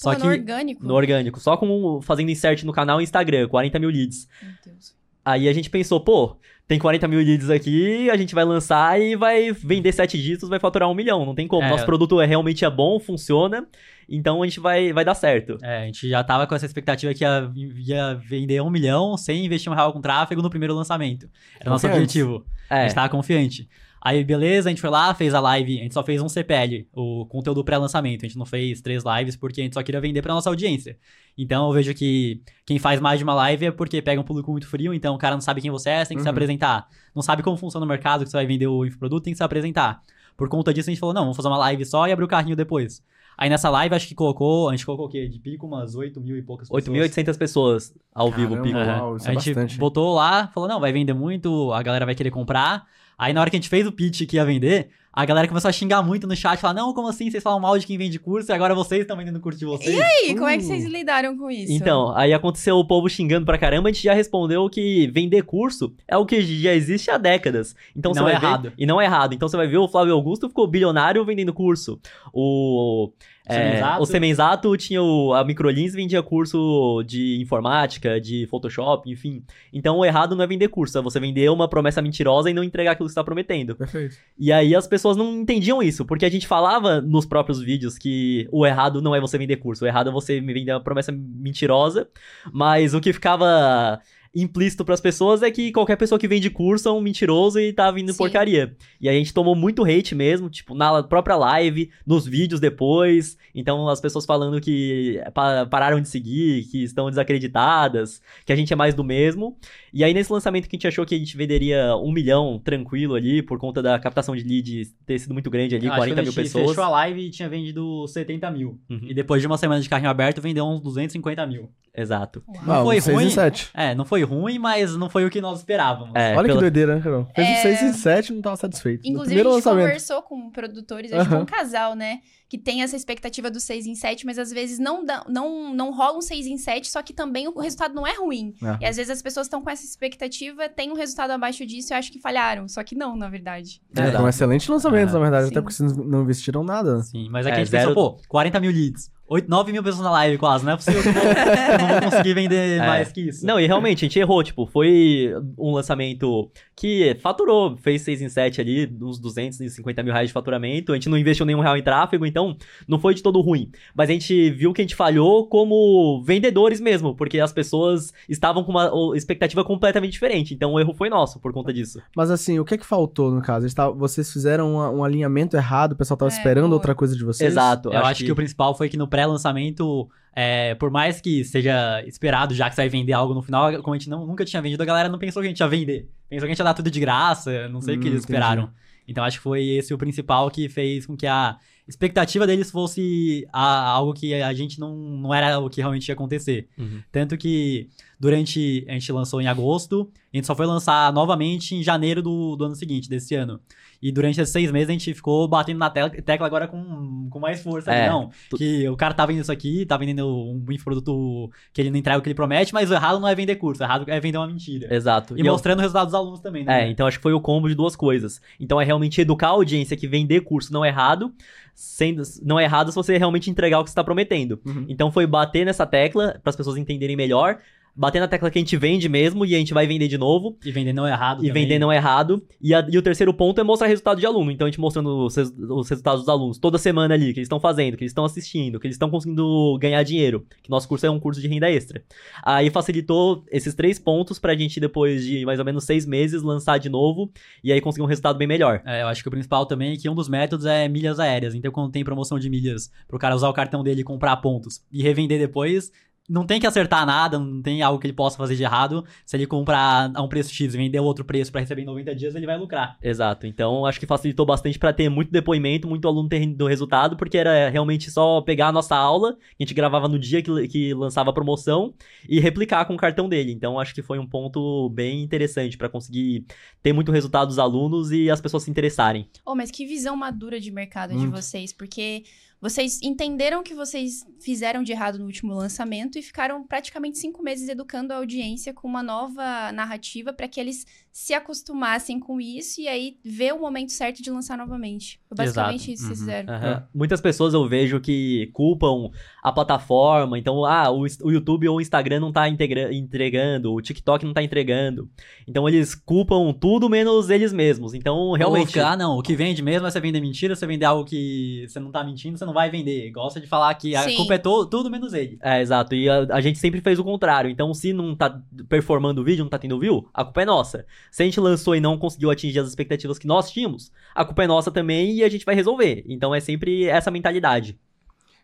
Só Pô, que. no orgânico. No orgânico, só com fazendo insert no canal e Instagram, 40 mil leads. Meu Deus. Aí a gente pensou, pô, tem 40 mil leads aqui, a gente vai lançar e vai vender 7 dígitos, vai faturar um milhão. Não tem como. É. Nosso produto é realmente é bom, funciona, então a gente vai, vai dar certo. É, a gente já tava com essa expectativa que ia, ia vender um milhão sem investir um real com tráfego no primeiro lançamento. Era o nosso objetivo. A É, gente tava confiante. Aí, beleza, a gente foi lá, fez a live, a gente só fez um CPL, o conteúdo pré-lançamento. A gente não fez três lives porque a gente só queria vender pra nossa audiência. Então eu vejo que quem faz mais de uma live é porque pega um público muito frio, então o cara não sabe quem você é, você tem que se Uhum. apresentar. Não sabe como funciona o mercado que você vai vender o infoproduto, tem que se apresentar. Por conta disso, a gente falou, não, vamos fazer uma live só e abrir o carrinho depois. Aí nessa live, acho que colocou, a gente colocou o quê? De pico umas 8 mil e poucas pessoas. 8.800 pessoas ao vivo, Caramba. pico. Aham. Uau, isso a é gente bastante. botou lá, falou, não, vai vender muito, a galera vai querer comprar. Aí na hora que a gente fez o pitch que ia vender, a galera começou a xingar muito no chat, falar, não, como assim, vocês falam mal de quem vende curso e agora vocês estão vendendo curso de vocês? E aí, como é que Uh. vocês lidaram com isso? Então, aí aconteceu o povo xingando pra caramba, a gente já respondeu que vender curso é o que já existe há décadas. Então E você não vai é ver- errado. E não é errado. Então você vai ver o Flávio Augusto ficou bilionário vendendo curso. O é, o Semenzato tinha o, a Microlins vendia curso de informática, de Photoshop, enfim. Então o errado não é vender curso, é você vender uma promessa mentirosa e não entregar aquilo que você está prometendo. Perfeito. E aí as pessoas não entendiam isso, porque a gente falava nos próprios vídeos que o errado não é você vender curso, o errado é você me vender uma promessa mentirosa, mas o que ficava implícito pras pessoas é que qualquer pessoa que vende curso é um mentiroso e tá vindo Sim. porcaria. E a gente tomou muito hate mesmo, tipo, na própria live, nos vídeos depois. Então as pessoas falando que pa- pararam de seguir, que estão desacreditadas, que a gente é mais do mesmo. E aí nesse lançamento que a gente achou que a gente venderia um milhão tranquilo ali, por conta da captação de leads ter sido muito grande ali, Acho que 40 quando mil a gente pessoas. fechou a live e tinha vendido 70 mil. Uhum. E depois de uma semana de carrinho aberto, vendeu uns 250 mil. Exato. Não Ah, foi ruim. É, não foi ruim, mas não foi o que nós esperávamos. É, Olha pela- que doideira, né, Carol? Fez É. um 6 e 7 e não tava satisfeito. no Inclusive, primeiro a gente lançamento. conversou com produtores, acho que um casal, né? Que tem essa expectativa do 6 em 7, mas às vezes não, dá, não, não rola um 6 em 7, só que também o resultado não é ruim. É. E às vezes as pessoas estão com essa expectativa, tem um resultado abaixo disso e eu acho que falharam. Só que não, na verdade. É, foi um excelente lançamento, Ah, na verdade, sim. até porque vocês não investiram nada. Sim, mas é que É, a gente zero- pensou, pô, 40 mil leads. 8, 9 mil pessoas na live quase, não é possível que eu, vou, eu não vou *laughs* conseguir vender É. mais que isso. Não, e realmente, a gente errou, tipo, foi um lançamento que faturou, fez 6 em 7 ali, uns 250 mil reais de faturamento, a gente não investiu nenhum real em tráfego, então não foi de todo ruim. Mas a gente viu que a gente falhou como vendedores mesmo, porque as pessoas estavam com uma expectativa completamente diferente, então o erro foi nosso por conta disso. Mas assim, o que é que faltou no caso? Vocês fizeram um alinhamento errado, o pessoal tava É, esperando boa. outra coisa de vocês? Exato. Eu acho, que... o principal foi que no pré-lançamento, é, por mais que seja esperado, já que você vai vender algo no final, como a gente não- nunca tinha vendido, a galera não pensou que a gente ia vender. Pensou que a gente ia dar tudo de graça, não sei o que Hum, eles entendi. esperaram. Então acho que foi esse o principal que fez com que a expectativa deles fosse a- algo que a gente não, não era o que realmente ia acontecer. Uhum. Tanto que durante. A gente lançou em agosto, a gente só foi lançar novamente em janeiro do, do ano seguinte, desse ano. E durante esses seis meses a gente ficou batendo na tecla, tecla agora com, com mais força. É, não, tu- que o cara tá vendendo isso aqui, tá vendendo um infoproduto que ele não entrega o que ele promete, mas o errado não é vender curso, o errado é vender uma mentira. Exato. E eu- mostrando o resultado dos alunos também, né? É, então acho que foi o combo de duas coisas. Então é realmente educar a audiência que vender curso não é errado, sendo não é errado se você realmente entregar o que você está prometendo. Uhum. Então foi bater nessa tecla para as pessoas entenderem melhor, bater na tecla que a gente vende mesmo e a gente vai vender de novo. E vender não é errado. E também. vender não é errado. E, a- e o terceiro ponto é mostrar resultado de aluno. Então a gente mostrando os, os resultados dos alunos toda semana ali, que eles estão fazendo, que eles estão assistindo, que eles estão conseguindo ganhar dinheiro. Que nosso curso é um curso de renda extra. Aí facilitou esses três pontos pra gente, depois de mais ou menos seis meses, lançar de novo e aí conseguir um resultado bem melhor. É, eu acho que o principal também é que um dos métodos é milhas aéreas. Então, quando tem promoção de milhas pro cara usar o cartão dele e comprar pontos e revender depois, não tem que acertar nada, não tem algo que ele possa fazer de errado. Se ele comprar a um preço X e vender outro preço pra receber em 90 dias, ele vai lucrar. Exato. Então acho que facilitou bastante pra ter muito depoimento, muito aluno tendo resultado, porque era realmente só pegar a nossa aula, que a gente gravava no dia que, que lançava a promoção, e replicar com o cartão dele. Então acho que foi um ponto bem interessante pra conseguir ter muito resultado dos alunos e as pessoas se interessarem. Oh, mas que visão madura de mercado de Muito. vocês, porque vocês entenderam o que vocês fizeram de errado no último lançamento e ficaram praticamente cinco meses educando a audiência com uma nova narrativa para que eles se acostumassem com isso e aí ver o momento certo de lançar novamente. Foi basicamente Exato. isso que vocês Uhum. fizeram. Aham. Muitas pessoas eu vejo que culpam a plataforma, então, ah, o, o YouTube ou o Instagram não tá entregando, o TikTok não tá entregando. Então eles culpam tudo menos eles mesmos. Então, realmente. ah, não, o que vende mesmo é você vender mentira, você vender algo que você não tá mentindo, você não vai vender. Gosta de falar que a Sim. culpa é to- tudo menos ele. É, exato. E a, a gente sempre fez o contrário. Então, se não tá performando o vídeo, não tá tendo view, a culpa é nossa. Se a gente lançou e não conseguiu atingir as expectativas que nós tínhamos, a culpa é nossa também e a gente vai resolver. Então é sempre essa mentalidade.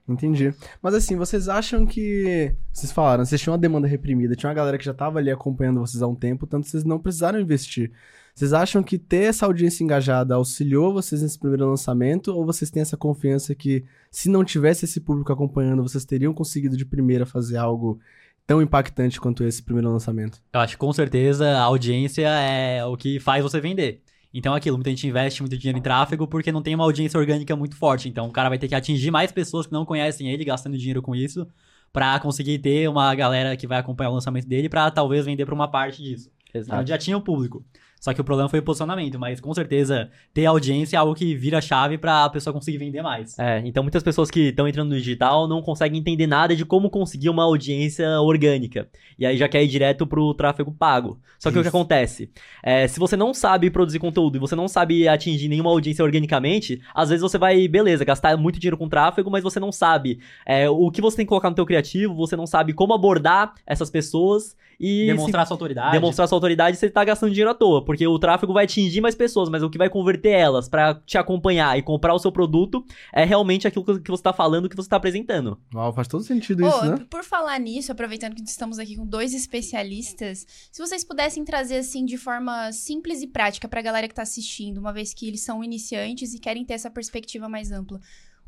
Entendi. Mas assim, vocês acham que. Vocês falaram, vocês tinham uma demanda reprimida, tinha uma galera que já tava ali acompanhando vocês há um tempo, tanto vocês não precisaram investir. Vocês acham que ter essa audiência engajada auxiliou vocês nesse primeiro lançamento? Ou vocês têm essa confiança que, se não tivesse esse público acompanhando, vocês teriam conseguido de primeira fazer algo tão impactante quanto esse primeiro lançamento? Eu acho que com certeza a audiência é o que faz você vender. Então é aquilo, muita gente investe muito dinheiro em tráfego porque não tem uma audiência orgânica muito forte. Então o cara vai ter que atingir mais pessoas que não conhecem ele, gastando dinheiro com isso, pra conseguir ter uma galera que vai acompanhar o lançamento dele pra talvez vender pra uma parte disso. Então Exato. já tinha o público. Só que o problema foi o posicionamento, mas com certeza ter audiência é algo que vira chave pra pessoa conseguir vender mais. É, então muitas pessoas que estão entrando no digital não conseguem entender nada de como conseguir uma audiência orgânica. E aí já quer ir direto pro tráfego pago. Só que o que Isso. acontece? É, se você não sabe produzir conteúdo e você não sabe atingir nenhuma audiência organicamente, às vezes você vai, beleza, gastar muito dinheiro com tráfego, mas você não sabe é, o que você tem que colocar no teu criativo, você não sabe como abordar essas pessoas e Demonstrar sua autoridade. demonstrar sua autoridade, você tá gastando dinheiro à toa, porque o tráfego vai atingir mais pessoas, mas o que vai converter elas pra te acompanhar e comprar o seu produto é realmente aquilo que você tá falando, que você tá apresentando. Uau, faz todo sentido Ô, isso, né? Por falar nisso, aproveitando que estamos aqui com dois especialistas, se vocês pudessem trazer assim de forma simples e prática pra galera que tá assistindo, uma vez que eles são iniciantes e querem ter essa perspectiva mais ampla,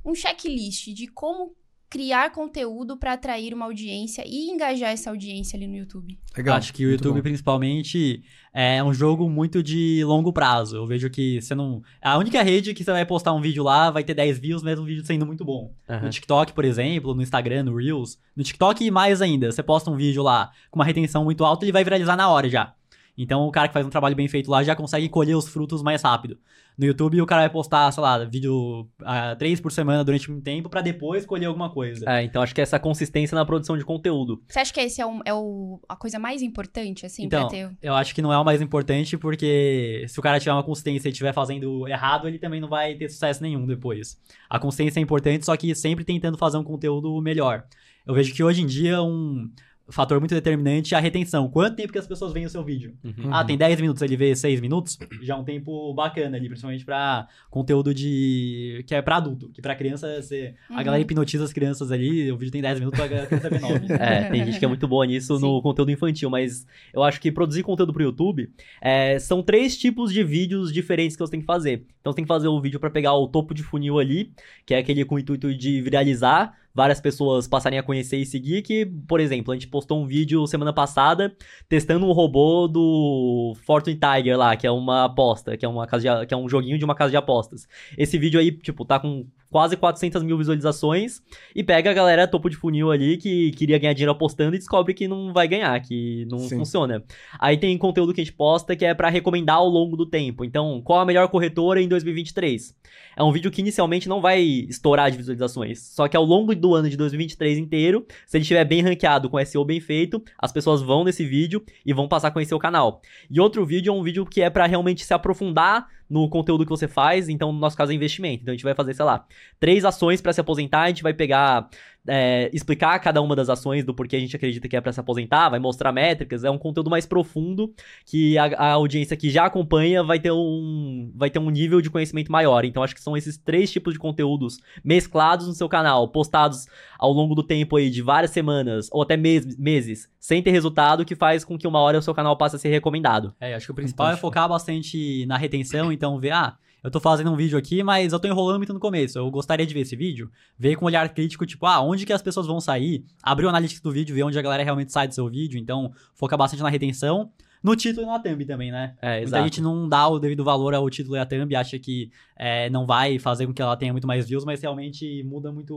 um checklist de como criar conteúdo pra atrair uma audiência e engajar essa audiência ali no YouTube. Legal. Acho que o muito YouTube, bom. principalmente, é um jogo muito de longo prazo. Eu vejo que você não. A única rede que você vai postar um vídeo lá vai ter 10 views, mesmo o vídeo sendo muito bom. Aham. No TikTok, por exemplo, no Instagram, no Reels. No TikTok, mais ainda. Você posta um vídeo lá com uma retenção muito alta, ele vai viralizar na hora já. Então, o cara que faz um trabalho bem feito lá já consegue colher os frutos mais rápido. No YouTube, o cara vai postar, sei lá, vídeo ah, três por semana durante um tempo pra depois colher alguma coisa. É, então acho que essa consistência na produção de conteúdo. Você acha que esse é, o- é o- a coisa mais importante, assim, Então, pra ter... Eu acho que não é o mais importante, porque se o cara tiver uma consistência e estiver fazendo errado, ele também não vai ter sucesso nenhum depois. A consistência é importante, só que sempre tentando fazer um conteúdo melhor. Eu vejo que hoje em dia um fator muito determinante é a retenção. Quanto tempo que as pessoas veem o seu vídeo? Uhum. Ah, tem 10 minutos, ele vê 6 minutos, já é um tempo bacana ali, principalmente pra conteúdo de. que é pra adulto. Que pra criança, você... a Uhum. galera hipnotiza as crianças ali, o vídeo tem 10 minutos, a criança vê 9. *laughs* É, tem gente que é muito boa nisso no conteúdo infantil, mas eu acho que produzir conteúdo pro YouTube é, são três tipos de vídeos diferentes que você tem que fazer. Então você tem que fazer o vídeo pra pegar o topo de funil ali, que é aquele com o intuito de viralizar, várias pessoas passarem a conhecer e seguir, que, por exemplo, a gente postou um vídeo semana passada testando um robô do Fortune Tiger lá, que é uma aposta, que é, uma casa de- que é um joguinho de uma casa de apostas. Esse vídeo aí, tipo, tá com quase 400 mil visualizações e pega a galera topo de funil ali que queria ganhar dinheiro apostando e descobre que não vai ganhar, que não Sim. funciona. Aí tem conteúdo que a gente posta que é pra recomendar ao longo do tempo. Então, qual a melhor corretora em 2023? É um vídeo que inicialmente não vai estourar de visualizações, só que ao longo do ano de 2023 inteiro, se ele estiver bem ranqueado com SEO bem feito, as pessoas vão nesse vídeo e vão passar a conhecer o canal. E outro vídeo é um vídeo que é pra realmente se aprofundar no conteúdo que você faz, então no nosso caso é investimento. Então a gente vai fazer, sei lá, três ações pra se aposentar, a gente vai pegar é, explicar cada uma das ações do porquê a gente acredita que é pra se aposentar, vai mostrar métricas, é um conteúdo mais profundo que a, a audiência que já acompanha vai ter um vai ter um nível de conhecimento maior. Então acho que são esses três tipos de conteúdos mesclados no seu canal, postados ao longo do tempo aí de várias semanas ou até mes- meses, sem ter resultado, que faz com que uma hora o seu canal passe a ser recomendado. É, acho que o principal é focar bastante na retenção, então ver, ah, eu tô fazendo um vídeo aqui, mas eu tô enrolando muito no começo. Eu gostaria de ver esse vídeo, ver com um olhar crítico, tipo, ah, onde que as pessoas vão sair, abrir o analytics do vídeo, ver onde a galera realmente sai do seu vídeo, então focar bastante na retenção. No título e na thumb também, né? É, Muita exato. gente não dá o devido valor ao título e à thumb, acha que é, não vai fazer com que ela tenha muito mais views, mas realmente muda muito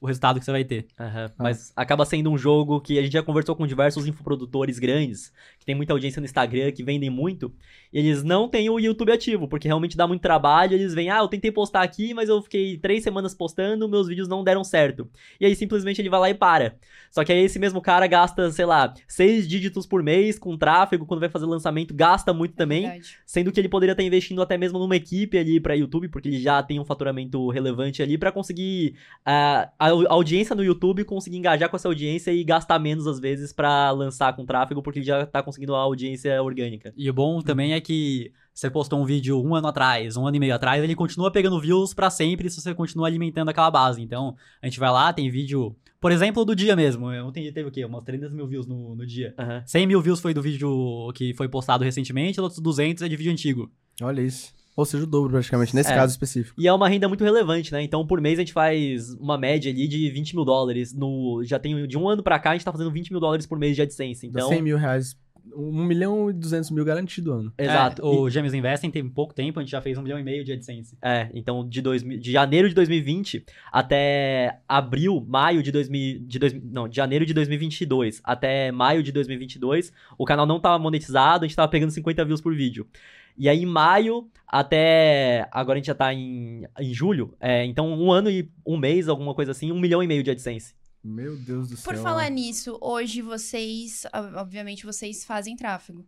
o resultado que você vai ter. Aham, Mas acaba sendo um jogo que a gente já conversou com diversos infoprodutores grandes, que tem muita audiência no Instagram, que vendem muito, e eles não têm o YouTube ativo, porque realmente dá muito trabalho, eles vêm, ah, eu tentei postar aqui, mas eu fiquei três semanas postando, meus vídeos não deram certo. E aí simplesmente ele vai lá e para. Só que aí esse mesmo cara gasta, sei lá, seis dígitos por mês com tráfego, quando vai fazer lançamento, gasta muito também, Verdade. sendo que ele poderia estar investindo até mesmo numa equipe ali pra YouTube, porque ele já tem um faturamento relevante ali pra conseguir ah, a au- audiência no YouTube, conseguir engajar com essa audiência e gastar menos às vezes pra lançar com tráfego, porque ele já tá conseguindo a audiência orgânica. E o bom também é que você postou um vídeo um ano atrás, um ano e meio atrás, ele continua pegando views pra sempre se você continua alimentando aquela base. Então, a gente vai lá, tem vídeo, por exemplo, do dia mesmo. Ontem teve o quê? Umas 300 mil views no, no dia. Aham. 100 mil views foi do vídeo que foi postado recentemente, os outros 200 é de vídeo antigo. Olha isso. Ou seja, o dobro praticamente, nesse É. caso específico. E é uma renda muito relevante, né? Então, por mês a gente faz uma média ali de 20 mil dólares. No, já tem de um ano pra cá, a gente tá fazendo 20 mil dólares por mês de AdSense. Dá Então, 100 mil reais 1 milhão e 200 mil garantido ano. Exato. É, o Gêmeos Investing tem pouco tempo, a gente já fez um milhão e meio de AdSense. É, então de, dois, de janeiro de 2020 até abril, maio de 2000, de dois, não, de janeiro de 2022 até maio de 2022, o canal não tava monetizado, a gente tava pegando 50 views por vídeo. E aí em maio até agora a gente já tá em, em julho, é, então um ano e um mês, alguma coisa assim, um milhão e meio de AdSense. Meu Deus do céu. Por falar nisso, hoje vocês, ob- obviamente, vocês fazem tráfego.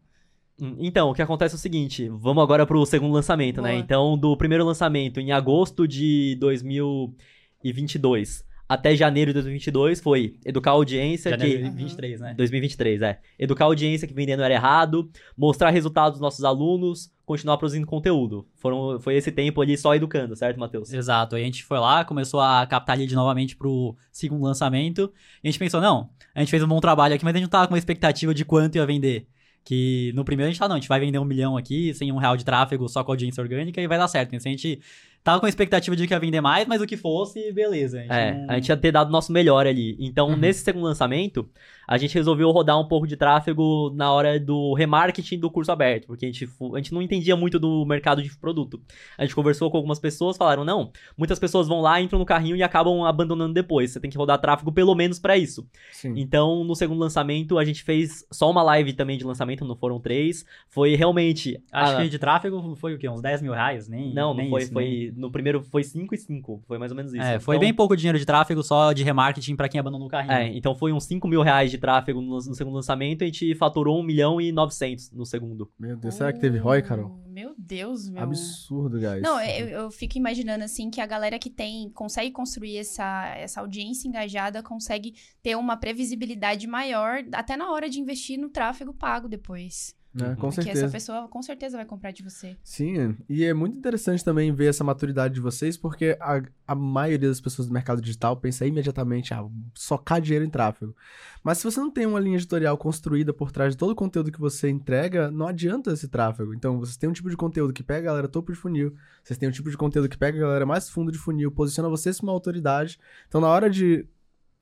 Hum, Então, o que acontece é o seguinte, vamos agora pro segundo lançamento, né? Boa. Então, do primeiro lançamento em agosto de 2022 até janeiro de 2022 foi educar a audiência Janeiro que de 23, né? 2023, é. Educar a audiência que vendendo era errado, mostrar resultados dos nossos alunos, continuar produzindo conteúdo. Foram, foi esse tempo ali só educando, certo, Matheus? Exato. Aí a gente foi lá, começou a captar lead novamente pro segundo lançamento. E a gente pensou, não, a gente fez um bom trabalho aqui, mas a gente não tava com uma expectativa de quanto ia vender. Que no primeiro a gente tava, não, a gente vai vender um milhão aqui, sem um real de tráfego, só com audiência orgânica e vai dar certo. Então, a gente tava com a expectativa de que ia vender mais, mas o que fosse, beleza. A gente É, não- a gente ia ter dado o nosso melhor ali. Então, Uhum. nesse segundo lançamento, a gente resolveu rodar um pouco de tráfego na hora do remarketing do curso aberto, porque a gente, a gente não entendia muito do mercado de produto. A gente conversou com algumas pessoas, falaram: não, muitas pessoas vão lá, entram no carrinho e acabam abandonando depois. Você tem que rodar tráfego pelo menos pra isso. Sim. Então, no segundo lançamento, a gente fez só uma live também de lançamento, não foram três. Foi realmente. Acho a- que de tráfego foi o quê? Uns 10 mil reais? Nem, Não, não nem foi, isso, foi. nem- No primeiro foi 5 e 5. Foi mais ou menos isso. É, foi Então- bem pouco dinheiro de tráfego só de remarketing pra quem abandonou o carrinho. É, então foi uns 5 mil reais de tráfego no, no segundo lançamento, a gente faturou 1 milhão e 900 no segundo. Meu Deus, será que teve ROI, Carol? Oh, Meu Deus, meu. Absurdo, guys. Não, eu, eu fico imaginando assim que a galera que tem consegue construir essa, essa audiência engajada consegue ter uma previsibilidade maior até na hora de investir no tráfego pago depois. Né, Com Porque certeza. essa pessoa com certeza vai comprar de você. Sim, e é muito interessante também ver essa maturidade de vocês, porque a, a maioria das pessoas do mercado digital pensa imediatamente, ah, socar dinheiro em tráfego. Mas se você não tem uma linha editorial construída por trás de todo o conteúdo que você entrega, não adianta esse tráfego. Então, vocês têm um tipo de conteúdo que pega a galera topo de funil, vocês têm um tipo de conteúdo que pega a galera mais fundo de funil, posiciona vocês como uma autoridade. Então, na hora de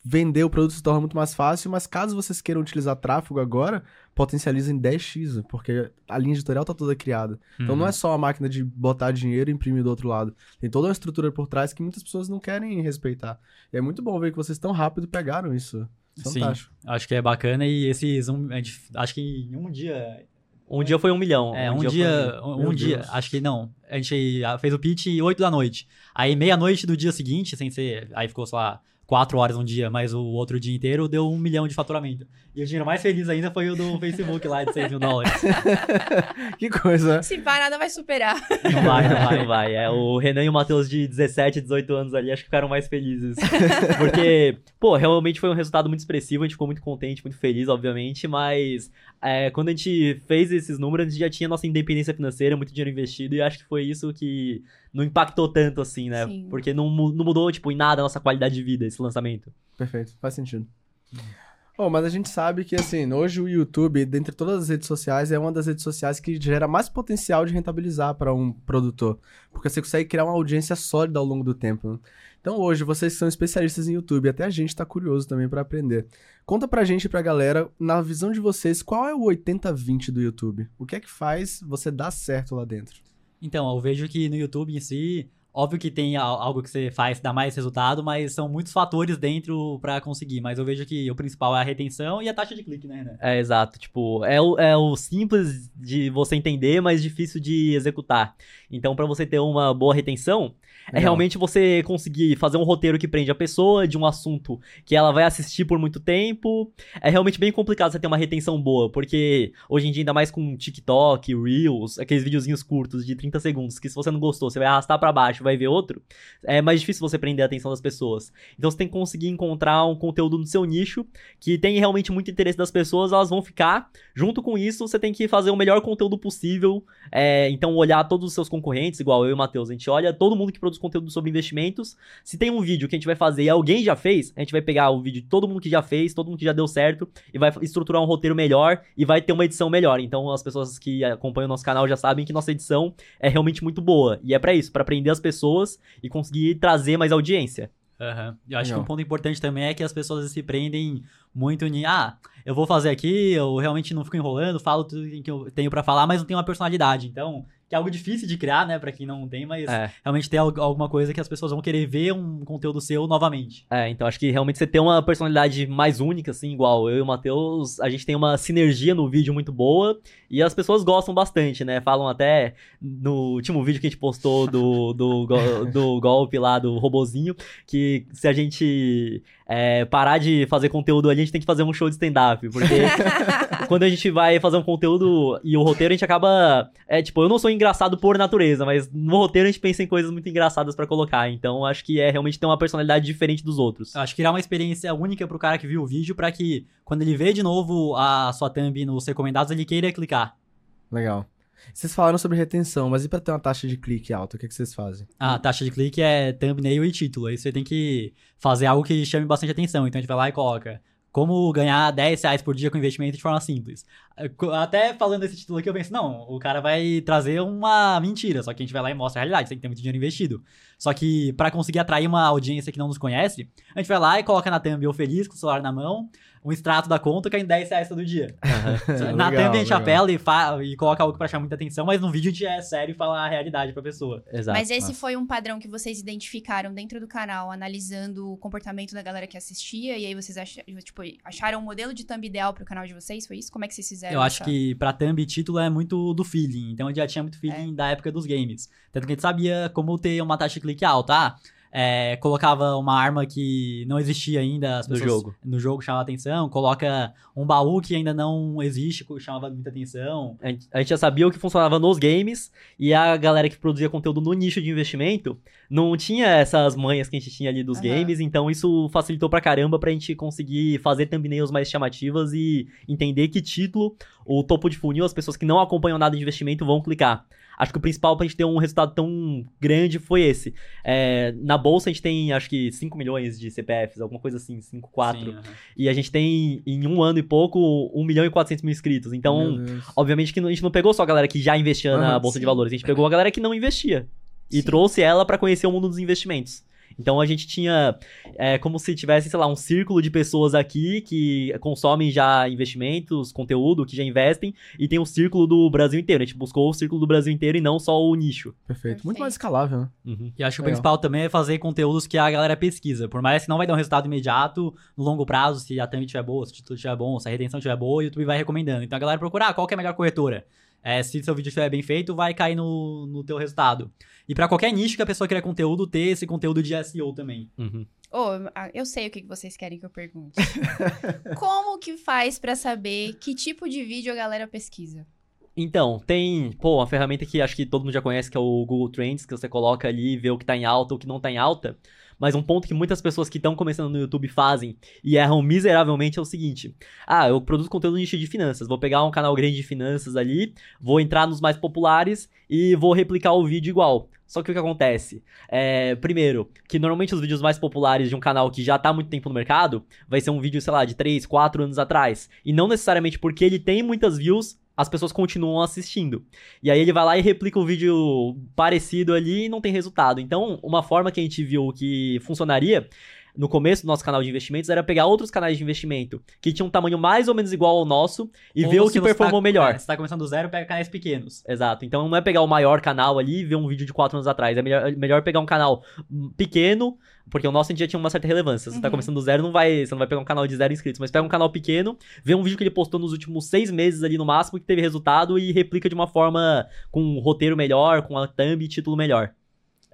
vender o produto se torna muito mais fácil, mas caso vocês queiram utilizar tráfego agora, potencializa em 10x, porque a linha editorial tá toda criada. Então Uhum. não é só a máquina de botar dinheiro e imprimir do outro lado. Tem toda uma estrutura por trás que muitas pessoas não querem respeitar. E é muito bom ver que vocês tão rápido pegaram isso. Sim. Fantástico. Acho que é bacana e esses. Um, acho que em um dia. Um dia foi um milhão. É, um, foi dia. um- Um, Meu dia. Deus. Acho que não. A gente fez o pitch 8 da noite. Aí, meia-noite do dia seguinte, sem ser. Aí ficou, sei lá, 4 horas um dia, mas o outro dia inteiro deu um milhão de faturamento. E o dinheiro mais feliz ainda foi o do Facebook lá de 6 mil dólares. *laughs* que coisa. Se pá, nada vai superar. Não vai, não vai. Não vai. É, o Renan e o Matheus de 17, 18 anos ali, acho que ficaram mais felizes. *laughs* Porque, pô, realmente foi um resultado muito expressivo, a gente ficou muito contente, muito feliz, obviamente, mas é, quando a gente fez esses números, a gente já tinha nossa independência financeira, muito dinheiro investido, e acho que foi isso que não impactou tanto assim, né? Sim. Porque não, não mudou, tipo, em nada a nossa qualidade de vida, esse lançamento. Perfeito, faz sentido. Bom, mas a gente sabe que, assim, hoje o YouTube, dentre todas as redes sociais, é uma das redes sociais que gera mais potencial de rentabilizar para um produtor. Porque você consegue criar uma audiência sólida ao longo do tempo. né? Então, hoje, vocês que são especialistas em YouTube, até a gente tá curioso também para aprender. Conta pra gente e pra galera, na visão de vocês, qual é o 80-20 do YouTube? O que é que faz você dar certo lá dentro? Então, eu vejo que no YouTube em si, óbvio que tem al- algo que você faz dá mais resultado, mas são muitos fatores dentro pra conseguir. Mas eu vejo que o principal é a retenção e a taxa de clique, né, Renan? É, exato. Tipo, é o, é o simples de você entender, mas difícil de executar. Então, pra você ter uma boa retenção, é Legal. realmente você conseguir fazer um roteiro que prende a pessoa de um assunto que ela vai assistir por muito tempo. É realmente bem complicado você ter uma retenção boa, porque hoje em dia, ainda mais com TikTok, Reels, aqueles videozinhos curtos de 30 segundos, que se você não gostou, você vai arrastar pra baixo e vai ver outro, é mais difícil você prender a atenção das pessoas. Então você tem que conseguir encontrar um conteúdo no seu nicho que tem realmente muito interesse das pessoas, elas vão ficar. Junto com isso, você tem que fazer o melhor conteúdo possível. é, então, olhar todos os seus concorrentes, igual eu e o Matheus. A gente olha todo mundo que produz conteúdo sobre investimentos. Se tem um vídeo que a gente vai fazer e alguém já fez, a gente vai pegar o vídeo de todo mundo que já fez, todo mundo que já deu certo, e vai estruturar um roteiro melhor e vai ter uma edição melhor. Então, as pessoas que acompanham o nosso canal já sabem que nossa edição é realmente muito boa. E é pra isso, pra prender as pessoas e conseguir trazer mais audiência. Aham. Eu acho Legal. que um ponto importante também é que as pessoas se prendem muito em, ah, eu vou fazer aqui, eu realmente não fico enrolando, falo tudo que eu tenho pra falar, mas não tenho uma personalidade. Então, que é algo difícil de criar, né, pra quem não tem, mas É. realmente tem al- alguma coisa que as pessoas vão querer ver um conteúdo seu novamente. É, então acho que realmente você ter uma personalidade mais única, assim, igual eu e o Matheus, a gente tem uma sinergia no vídeo muito boa e as pessoas gostam bastante, né? Falam até no último vídeo que a gente postou do, do, go- do golpe lá do robozinho, que se a gente é, parar de fazer conteúdo ali, a gente tem que fazer um show de stand-up, porque *laughs* quando a gente vai fazer um conteúdo e o roteiro, a gente acaba. É tipo, eu não sou engraçado por natureza, mas no roteiro a gente pensa em coisas muito engraçadas pra colocar. Então acho que é realmente ter uma personalidade diferente dos outros. Eu acho que criar uma experiência única pro cara que viu o vídeo pra que, quando ele vê de novo a sua thumb nos recomendados, ele queira clicar. Legal. Vocês falaram sobre retenção, mas e pra ter uma taxa de clique alta, o que, que vocês fazem? A taxa de clique é thumbnail e título. Aí você tem que fazer algo que chame bastante atenção. Então a gente vai lá e coloca como ganhar 10 reais por dia com investimento de forma simples. Até falando desse título aqui, eu penso, não, o cara vai trazer uma mentira, só que a gente vai lá e mostra a realidade, tem que ter muito dinheiro investido. Só que pra conseguir atrair uma audiência que não nos conhece, a gente vai lá e coloca na thumb eu feliz, com o celular na mão, um extrato da conta caindo 10 reais todo dia. *laughs* na Legal, thumb a gente legal. apela e, fa- e coloca algo pra chamar muita atenção, mas no vídeo a gente é sério e fala a realidade pra pessoa. Exato. Mas esse Massa. foi um padrão que vocês identificaram dentro do canal, analisando o comportamento da galera que assistia, e aí vocês ach- tipo, acharam um modelo de thumb ideal pro canal de vocês? Foi isso? Como é que vocês fizeram? Eu acho essa- que pra thumb título é muito do feeling. Então a gente já tinha muito feeling É. da época dos games. Tanto que a gente sabia como ter uma taxa de clique alta. Ah, é, colocava uma arma que não existia ainda as No pessoas- jogo. no jogo chamava atenção. Coloca um baú que ainda não existe, chamava muita atenção. A gente, a gente já sabia o que funcionava nos games e a galera que produzia conteúdo no nicho de investimento não tinha essas manhas que a gente tinha ali dos Aham. games, então isso facilitou pra caramba pra gente conseguir fazer thumbnails mais chamativas e entender que título, o topo de funil, as pessoas que não acompanham nada de investimento vão clicar. Acho que o principal pra gente ter um resultado tão grande foi esse. É, na bolsa a gente tem, acho que 5 milhões de CPFs, alguma coisa assim, 5, 4. Sim, aham. E a gente tem, em um ano e pouco, 1 milhão e 400 mil inscritos. Então. Obviamente que não- a gente não pegou só a galera que já investia na Aham, bolsa de sim. valores, a gente pegou a galera que não investia e Sim. trouxe ela pra conhecer o mundo dos investimentos. Então a gente tinha é, como se tivesse, sei lá, um círculo de pessoas aqui que consomem já investimentos, conteúdo, que já investem, e tem um círculo do Brasil inteiro. A gente buscou o círculo do Brasil inteiro e não só o nicho. Perfeito. Muito Perfeito. mais escalável, né? Uhum. E acho que o Legal. principal também é fazer conteúdos que a galera pesquisa. Por mais que não vai dar um resultado imediato, no longo prazo, se a thumb estiver boa, se o título estiver bom, se a retenção estiver boa, o YouTube vai recomendando. Então a galera procura, ah, qual que é a melhor corretora? É, se seu vídeo estiver bem feito, vai cair no, no teu resultado. E pra qualquer nicho que a pessoa queira conteúdo, ter esse conteúdo de SEO também. Uhum. Ô, ah, eu sei o que vocês querem que eu pergunte. *laughs* Como que faz pra saber que tipo de vídeo a galera pesquisa? Então, tem, pô, uma ferramenta que acho que todo mundo já conhece, que é o Google Trends, que você coloca ali e vê o que tá em alta, o que não tá em alta. Mas um ponto que muitas pessoas que estão começando no YouTube fazem e erram miseravelmente é o seguinte: ah, eu produzo conteúdo nicho de finanças, vou pegar um canal grande de finanças ali, vou entrar nos mais populares e vou replicar o vídeo igual. Só que o que acontece? É, primeiro, que normalmente os vídeos mais populares de um canal que já tá há muito tempo no mercado vai ser um vídeo, sei lá, de 3, 4 anos atrás. E não necessariamente porque ele tem muitas views, as pessoas continuam assistindo. E aí ele vai lá e replica um vídeo parecido ali e não tem resultado. Então, uma forma que a gente viu que funcionaria no começo do nosso canal de investimentos era pegar outros canais de investimento que tinham um tamanho mais ou menos igual ao nosso e Ou ver o que você performou tá- melhor. é, se tá começando do zero, pega canais pequenos. Exato. Então não é pegar o maior canal ali e ver um vídeo de 4 anos atrás. É melhor, é melhor pegar um canal hum, pequeno, porque o nosso a gente já tinha uma certa relevância. Se você tá Uhum. começando do zero, não vai, você não vai pegar um canal de zero inscritos, mas pega um canal pequeno, vê um vídeo que ele postou nos últimos seis meses ali no máximo, que teve resultado e replica de uma forma com um roteiro melhor, com a thumb e título melhor.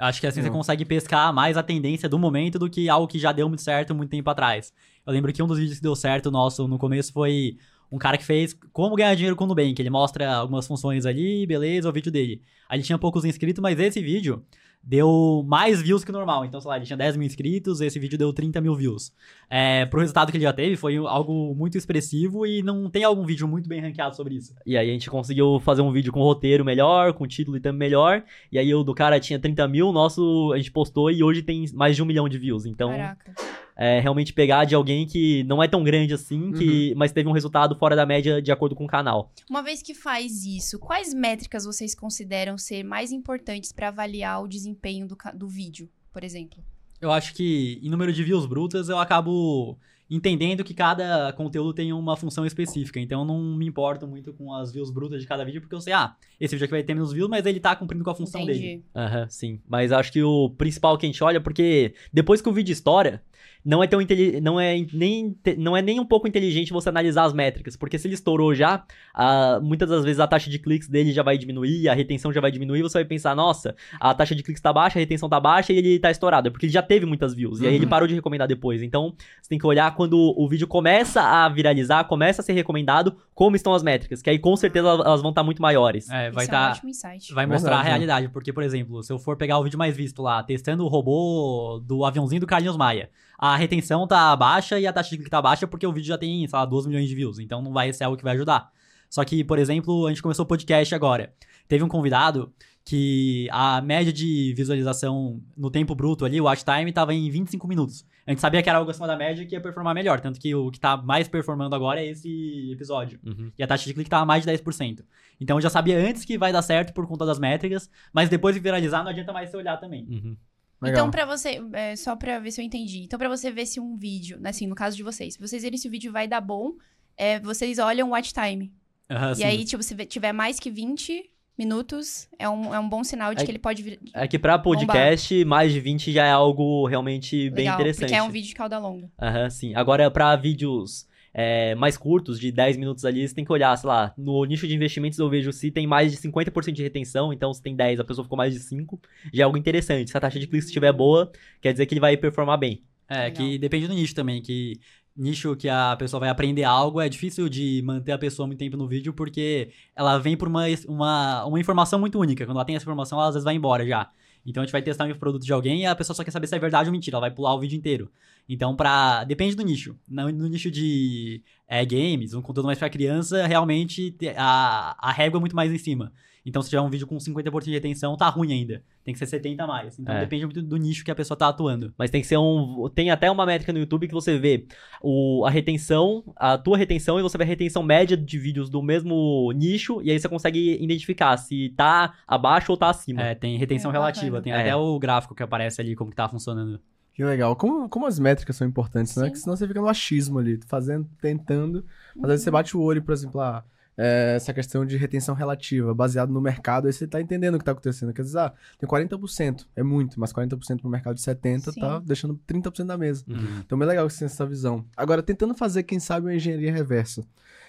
Acho que assim você Não. consegue pescar mais a tendência do momento do que algo que já deu muito certo muito tempo atrás. Eu lembro que um dos vídeos que deu certo nosso no começo foi um cara que fez como ganhar dinheiro com o Nubank. Ele mostra algumas funções ali, beleza, o vídeo dele. Aí ele tinha poucos inscritos, mas esse vídeo deu mais views que o normal. Então, sei lá, ele tinha 10 mil inscritos, esse vídeo deu 30 mil views. É, pro resultado que ele já teve, foi algo muito expressivo e não tem algum vídeo muito bem ranqueado sobre isso. E aí a gente conseguiu fazer um vídeo com roteiro melhor, com título e thumb melhor. E aí o do cara tinha 30 mil, o nosso a gente postou e hoje tem mais de um milhão de views. Então, Caraca. É realmente pegar de alguém que não é tão grande assim, que, mas teve um resultado fora da média de acordo com o canal. Uma vez que faz isso, quais métricas vocês consideram ser mais importantes pra avaliar o desempenho do, do vídeo, por exemplo? Eu acho que, em número de views brutas, eu acabo entendendo que cada conteúdo tem uma função específica. Então eu não me importo muito com as views brutas de cada vídeo, porque eu sei, ah, esse vídeo aqui vai ter menos views, mas ele tá cumprindo com a função dele. Entendi. Aham, sim. Mas acho que o principal que a gente olha, porque depois que o vídeo estoura, não é tão não é nem não é nem um pouco inteligente você analisar as métricas, porque se ele estourou já, ah, muitas das vezes a taxa de cliques dele já vai diminuir, a retenção já vai diminuir, você vai pensar, nossa, a taxa de cliques tá baixa, a retenção tá baixa e ele tá estourado, é porque ele já teve muitas views, e aí ele Uhum. parou de recomendar depois. Então, você tem que olhar quando o vídeo começa a viralizar, começa a ser recomendado, como estão as métricas, que aí com certeza elas vão estar muito maiores. É, vai é um estar. ótimo insight. Vai mostrar Verdade, a né? realidade, porque, por exemplo, se eu for pegar o vídeo mais visto lá, testando o robô do aviãozinho do Carlinhos Maia, a retenção tá baixa e a taxa de clique tá baixa porque o vídeo já tem, sei lá, 2 milhões de views, então não vai ser algo que vai ajudar. Só que, por exemplo, a gente começou o podcast agora. Teve um convidado que a média de visualização no tempo bruto ali, o watch time, tava em 25 minutos. A gente sabia que era algo acima da média que ia performar melhor, tanto que o que tá mais performando agora é esse episódio. Uhum. E a taxa de clique tava mais de 10%. Então eu já sabia antes que vai dar certo por conta das métricas, mas depois de viralizar não adianta mais você olhar também. Uhum. Legal. Então, pra você, é, só pra ver se eu entendi. Então, pra você ver se um vídeo, assim, no caso de vocês, se vocês verem se o vídeo vai dar bom, é, vocês olham o watch time. Aham, E sim. aí, tipo, se tiver mais que 20 minutos, é um, é um bom sinal de É- que ele pode vir. É que pra podcast, mais de 20 já é algo realmente bem legal, interessante. Porque é um vídeo de cauda longa. Aham, sim. Agora, pra vídeos é, mais curtos, de 10 minutos ali, você tem que olhar, sei lá, no nicho de investimentos eu vejo se tem mais de 50% de retenção, então se tem 10, a pessoa ficou mais de 5, já é algo interessante. Se a taxa de cliques estiver boa, quer dizer que ele vai performar bem. É, Legal. que depende do nicho também, que nicho que a pessoa vai aprender algo é difícil de manter a pessoa muito tempo no vídeo, porque ela vem por uma, uma, uma informação muito única. Quando ela tem essa informação, ela às vezes vai embora já. Então a gente vai testar um produto de alguém e a pessoa só quer saber se é verdade ou mentira, ela vai pular o vídeo inteiro. Então, pra. Depende do nicho. No, no nicho de é, games, um conteúdo mais pra criança, realmente te- a, a régua é muito mais em cima. Então, se tiver um vídeo com 50% de retenção, tá ruim ainda. Tem que ser 70 a mais. Então, É. depende muito do nicho que a pessoa tá atuando. Mas tem que ser um. Tem até uma métrica no YouTube que você vê o, a retenção, a tua retenção, e você vê a retenção média de vídeos do mesmo nicho, e aí você consegue identificar se tá abaixo ou tá acima. É, tem retenção É, relativa, tem É. até o gráfico que aparece ali como que tá funcionando. Que legal. Como, como as métricas são importantes, né? Sim. Que senão você fica no achismo ali, fazendo, tentando. Mas às vezes você bate o olho, por exemplo, ah, é, essa questão de retenção relativa, baseado no mercado, aí você tá entendendo o que tá acontecendo. Quer dizer, ah, tem 40%, é muito, mas 40% pro mercado de 70% Sim. tá deixando 30% da mesa. Uhum. Então é legal que você tenha essa visão. Agora, tentando fazer, quem sabe, uma engenharia reversa.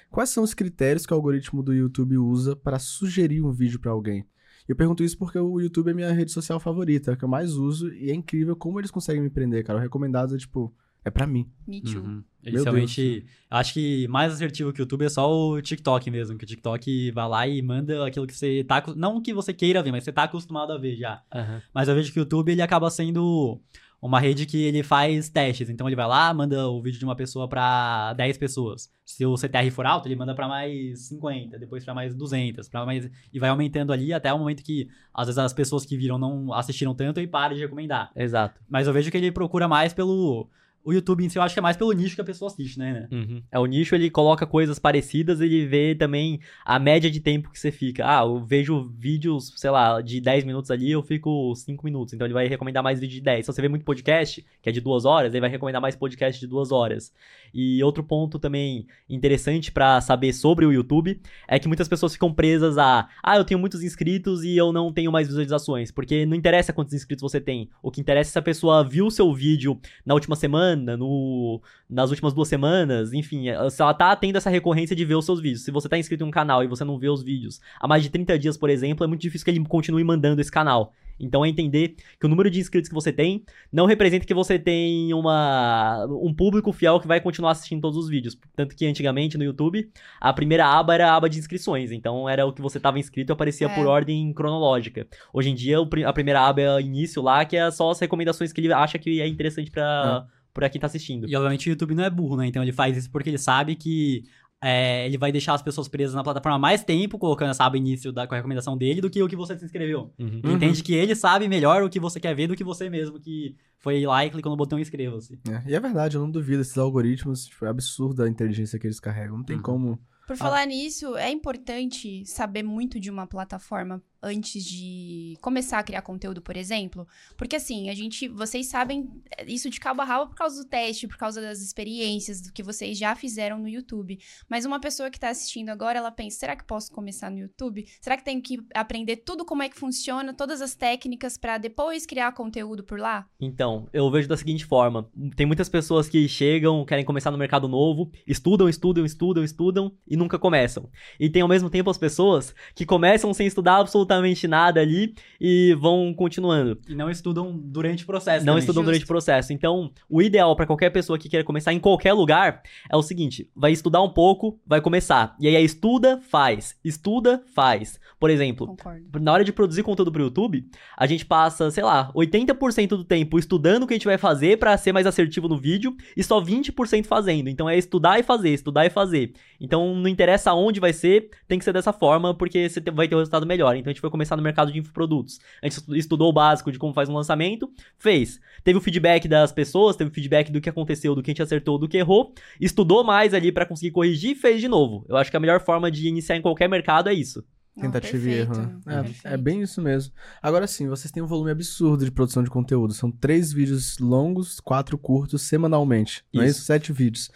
Quais são os critérios que o algoritmo do YouTube usa para sugerir um vídeo para alguém? Eu pergunto isso porque o YouTube é minha rede social favorita, é a que eu mais uso, e é incrível como eles conseguem me prender, cara. O recomendado é tipo, é pra mim. Me too. Uhum. Meu Eles realmente. Acho que mais assertivo que o YouTube é só o TikTok mesmo. Que o TikTok vai lá e manda aquilo que você tá. Não que você queira ver, mas você tá acostumado a ver já. Aham. Mas eu vejo que o YouTube ele acaba sendo uma rede que ele faz testes. Então ele vai lá, manda o vídeo de uma pessoa pra 10 pessoas. Se o CTR for alto, ele manda pra mais 50, depois pra mais 200, para mais e vai aumentando ali até o momento que às vezes as pessoas que viram não assistiram tanto e param de recomendar. Exato. Mas eu vejo que ele procura mais pelo o YouTube em si, eu acho que é mais pelo nicho que a pessoa assiste, né? Uhum. É o nicho, ele coloca coisas parecidas, ele vê também a média de tempo que você fica. Ah, eu vejo vídeos, sei lá, de 10 minutos ali, eu fico 5 minutos. Então ele vai recomendar mais vídeo de 10. Se você vê muito podcast, que é de 2 horas, ele vai recomendar mais podcast de 2 horas. E outro ponto também interessante pra saber sobre o YouTube é que muitas pessoas ficam presas a, ah, eu tenho muitos inscritos e eu não tenho mais visualizações, porque não interessa quantos inscritos você tem. O que interessa é se a pessoa viu o seu vídeo na última semana, no nas últimas duas semanas, enfim, se ela tá tendo essa recorrência de ver os seus vídeos. Se você tá inscrito em um canal e você não vê os vídeos há mais de 30 dias, por exemplo, é muito difícil que ele continue mandando esse canal. Então é entender que o número de inscritos que você tem não representa que você tem uma, um público fiel que vai continuar assistindo todos os vídeos. Tanto que antigamente no YouTube, a primeira aba era a aba de inscrições. Então era o que você estava inscrito e aparecia É. por ordem cronológica. Hoje em dia, a primeira aba é início lá, que é só as recomendações que ele acha que é interessante pra, pra quem tá assistindo. E obviamente o YouTube não é burro, né? Então ele faz isso porque ele sabe que é, ele vai deixar as pessoas presas na plataforma mais tempo, colocando essa aba início da, com a recomendação dele, do que o que você se inscreveu. Uhum. Uhum. Entende que ele sabe melhor o que você quer ver do que você mesmo, que foi lá e clicou no botão inscreva-se. É, E é verdade, eu não duvido, esses algoritmos, tipo, é absurda a inteligência que eles carregam. Não tem Uhum. como. Por falar nisso, é importante saber muito de uma plataforma antes de começar a criar conteúdo, por exemplo? Porque assim, a gente, vocês sabem isso de cabo a rabo por causa do teste, por causa das experiências, do que vocês já fizeram no YouTube. Mas uma pessoa que tá assistindo agora, ela pensa, será que posso começar no YouTube? Será que tenho que aprender tudo como é que funciona, todas as técnicas para depois criar conteúdo por lá? Então, eu vejo da seguinte forma: tem muitas pessoas que chegam, querem começar no mercado novo, estudam, estudam, estudam, estudam e nunca começam. E tem ao mesmo tempo as pessoas que começam sem estudar absolutamente nada ali e vão continuando. E não estudam durante o processo. Não também. estudam Justo. durante o processo. Então, o ideal para qualquer pessoa que queira começar em qualquer lugar é o seguinte: vai estudar um pouco, vai começar. E aí é estuda, faz. Estuda, faz. Por exemplo, Concordo. na hora de produzir conteúdo pro YouTube, a gente passa, sei lá, 80% do tempo estudando o que a gente vai fazer pra ser mais assertivo no vídeo e só 20% fazendo. Então é estudar e fazer, estudar e fazer. Então não interessa onde vai ser, tem que ser dessa forma porque você vai ter um resultado melhor. Então a gente foi começar no mercado de infoprodutos. A gente estu- estudou o básico de como faz um lançamento, fez. Teve o feedback das pessoas, teve o feedback do que aconteceu, do que a gente acertou, do que errou, estudou mais ali pra conseguir corrigir e fez de novo. Eu acho que a melhor forma de iniciar em qualquer mercado é isso. Tentativa e erro, né? É, perfeito. é bem isso mesmo. Agora sim, vocês têm um volume absurdo de produção de conteúdo. São três vídeos longos, quatro curtos semanalmente. Não é Isso. isso? Sete vídeos.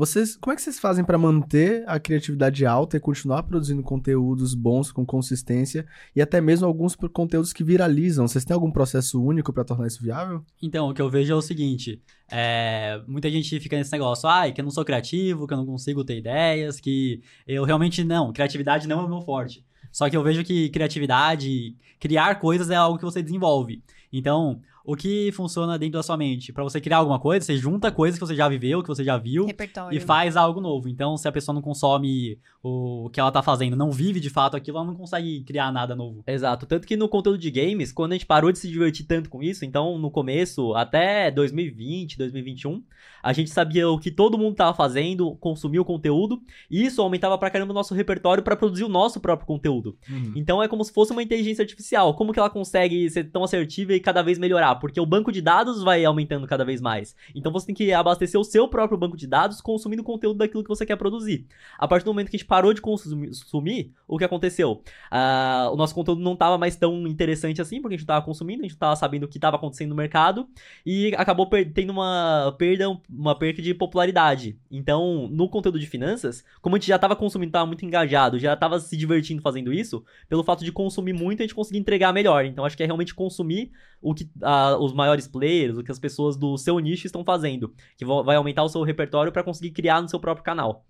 Vocês, como é que vocês fazem pra manter a criatividade alta e continuar produzindo conteúdos bons com consistência e até mesmo alguns conteúdos que viralizam? Vocês têm algum processo único pra tornar isso viável? Então, o que eu vejo é o seguinte: é, muita gente fica nesse negócio, ai, que eu não sou criativo, que eu não consigo ter ideias, que eu realmente não, criatividade não é o meu forte. Só que eu vejo que criatividade, criar coisas é algo que você desenvolve. Então, o que funciona dentro da sua mente? Pra você criar alguma coisa, você junta coisas que você já viveu, que você já viu, Repertório. e faz algo novo. Então, se a pessoa não consome o que ela tá fazendo, não vive de fato aquilo, ela não consegue criar nada novo. Exato. Tanto que no conteúdo de games, quando a gente parou de se divertir tanto com isso, então no começo, até 2020, 2021, a gente sabia o que todo mundo tava fazendo, consumia o conteúdo, e isso aumentava pra caramba o nosso repertório pra produzir o nosso próprio conteúdo. Então é como se fosse uma inteligência artificial. Como que ela consegue ser tão assertiva e cada vez melhorar? Porque o banco de dados vai aumentando cada vez mais. Então você tem que abastecer o seu próprio banco de dados consumindo conteúdo daquilo que você quer produzir. A partir do momento que a gente parou de consumir, o que aconteceu? Ah, o nosso conteúdo não estava mais tão interessante assim, porque a gente estava consumindo, a gente estava sabendo o que estava acontecendo no mercado e acabou tendo uma perda, uma perca de popularidade. Então, no conteúdo de finanças, como a gente já estava consumindo, estava muito engajado, já estava se divertindo fazendo isso, pelo fato de consumir muito, a gente conseguia entregar melhor. Então, acho que é realmente consumir o que os maiores players, o que as pessoas do seu nicho estão fazendo, que vai aumentar o seu repertório para conseguir criar no seu próprio canal.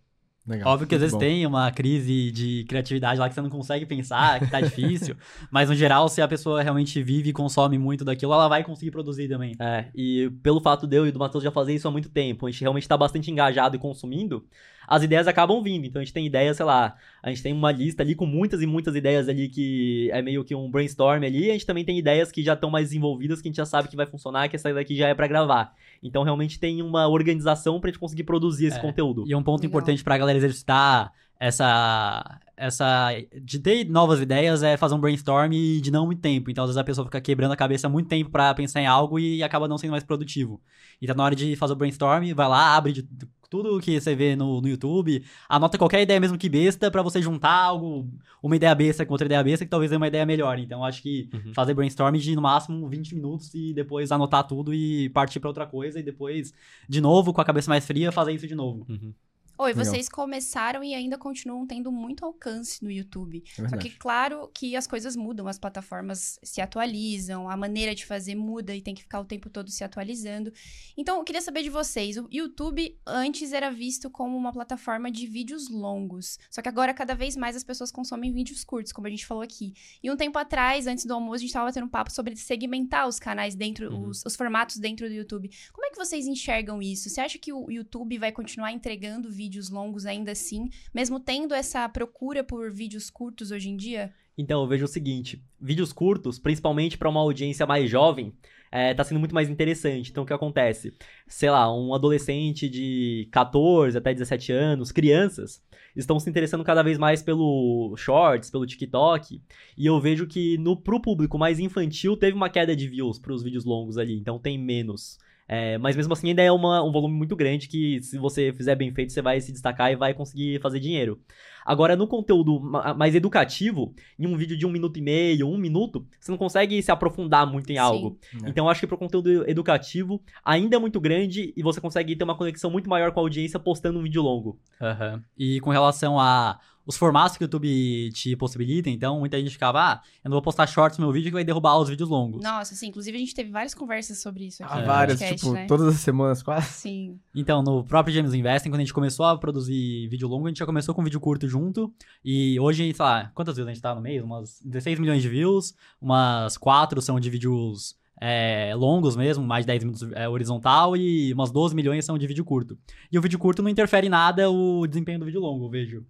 Legal. Óbvio que às vezes bom. tem uma crise de criatividade lá que você não consegue pensar, que tá *laughs* difícil. mas no geral, se a pessoa realmente vive e consome muito daquilo, ela vai conseguir produzir também. É, e pelo fato de eu e do Matheus já fazer isso há muito tempo, a gente realmente tá bastante engajado e consumindo, as ideias acabam vindo. Então a gente tem ideias, sei lá, a gente tem uma lista ali com muitas e muitas ideias ali que é meio que um brainstorm ali, e a gente também tem ideias que já estão mais desenvolvidas, que a gente já sabe que vai funcionar, que essa daqui já é pra gravar. Então realmente tem uma organização pra gente conseguir produzir esse É, conteúdo. E um ponto Legal. importante pra galera exercitar essa. essa. de ter novas ideias é fazer um brainstorm de não muito tempo. Então, às vezes a pessoa fica quebrando a cabeça muito tempo pra pensar em algo e acaba não sendo mais produtivo. Então, na hora de fazer o brainstorm, vai lá, abre de tudo que você vê no, no YouTube, anota qualquer ideia mesmo que besta pra você juntar algo, uma ideia besta com outra ideia besta que talvez dê uma ideia melhor. Então, acho que Uhum. fazer brainstorm de no máximo 20 minutos e depois anotar tudo e partir pra outra coisa e depois, de novo, com a cabeça mais fria, fazer isso de novo. Uhum. Oi, Legal. vocês começaram e ainda continuam tendo muito alcance no YouTube. É Só que, claro, que as coisas mudam, as plataformas se atualizam, a maneira de fazer muda e tem que ficar o tempo todo se atualizando. Então, eu queria saber de vocês. O YouTube antes era visto como uma plataforma de vídeos longos. Só que agora, cada vez mais, as pessoas consomem vídeos curtos, como a gente falou aqui. E um tempo atrás, antes do almoço, a gente estava batendo um papo sobre segmentar os canais dentro, Uhum. os, os formatos dentro do YouTube. Como é que vocês enxergam isso? Você acha que o YouTube vai continuar entregando vídeos longos ainda assim, mesmo tendo essa procura por vídeos curtos hoje em dia? Então, eu vejo o seguinte: vídeos curtos, principalmente para uma audiência mais jovem, é, tá sendo muito mais interessante. Então, o que acontece? Sei lá, um adolescente de 14 até 17 anos, crianças, estão se interessando cada vez mais pelo Shorts, pelo TikTok. E eu vejo que no, pro público mais infantil teve uma queda de views pros vídeos longos ali, então tem menos. É, mas mesmo assim ainda é uma- um volume muito grande que se você fizer bem feito você vai se destacar e vai conseguir fazer dinheiro. Agora, no conteúdo ma- mais educativo, em um vídeo de um minuto e meio, um minuto, você não consegue se aprofundar muito em Sim. algo. É. Então, eu acho que pro conteúdo educativo ainda é muito grande e você consegue ter uma conexão muito maior com a audiência postando um vídeo longo. Aham. E com relação a os formatos que o YouTube te possibilita, então muita gente ficava, ah, eu não vou postar shorts no meu vídeo que vai derrubar os vídeos longos. Nossa, sim. Inclusive, a gente teve várias conversas sobre isso aqui. No várias, podcast, tipo, né? todas as semanas quase. Sim. Então, no próprio James Investing, quando a gente começou a produzir vídeo longo, a gente já começou com vídeo curto junto. E hoje, sei lá, quantas views a gente tá no mês? Umas 16 milhões de views, umas 4 são de vídeos é, longos mesmo, mais de 10 minutos é, horizontal, e umas 12 milhões são de vídeo curto. E o vídeo curto não interfere em nada o desempenho do vídeo longo, eu vejo.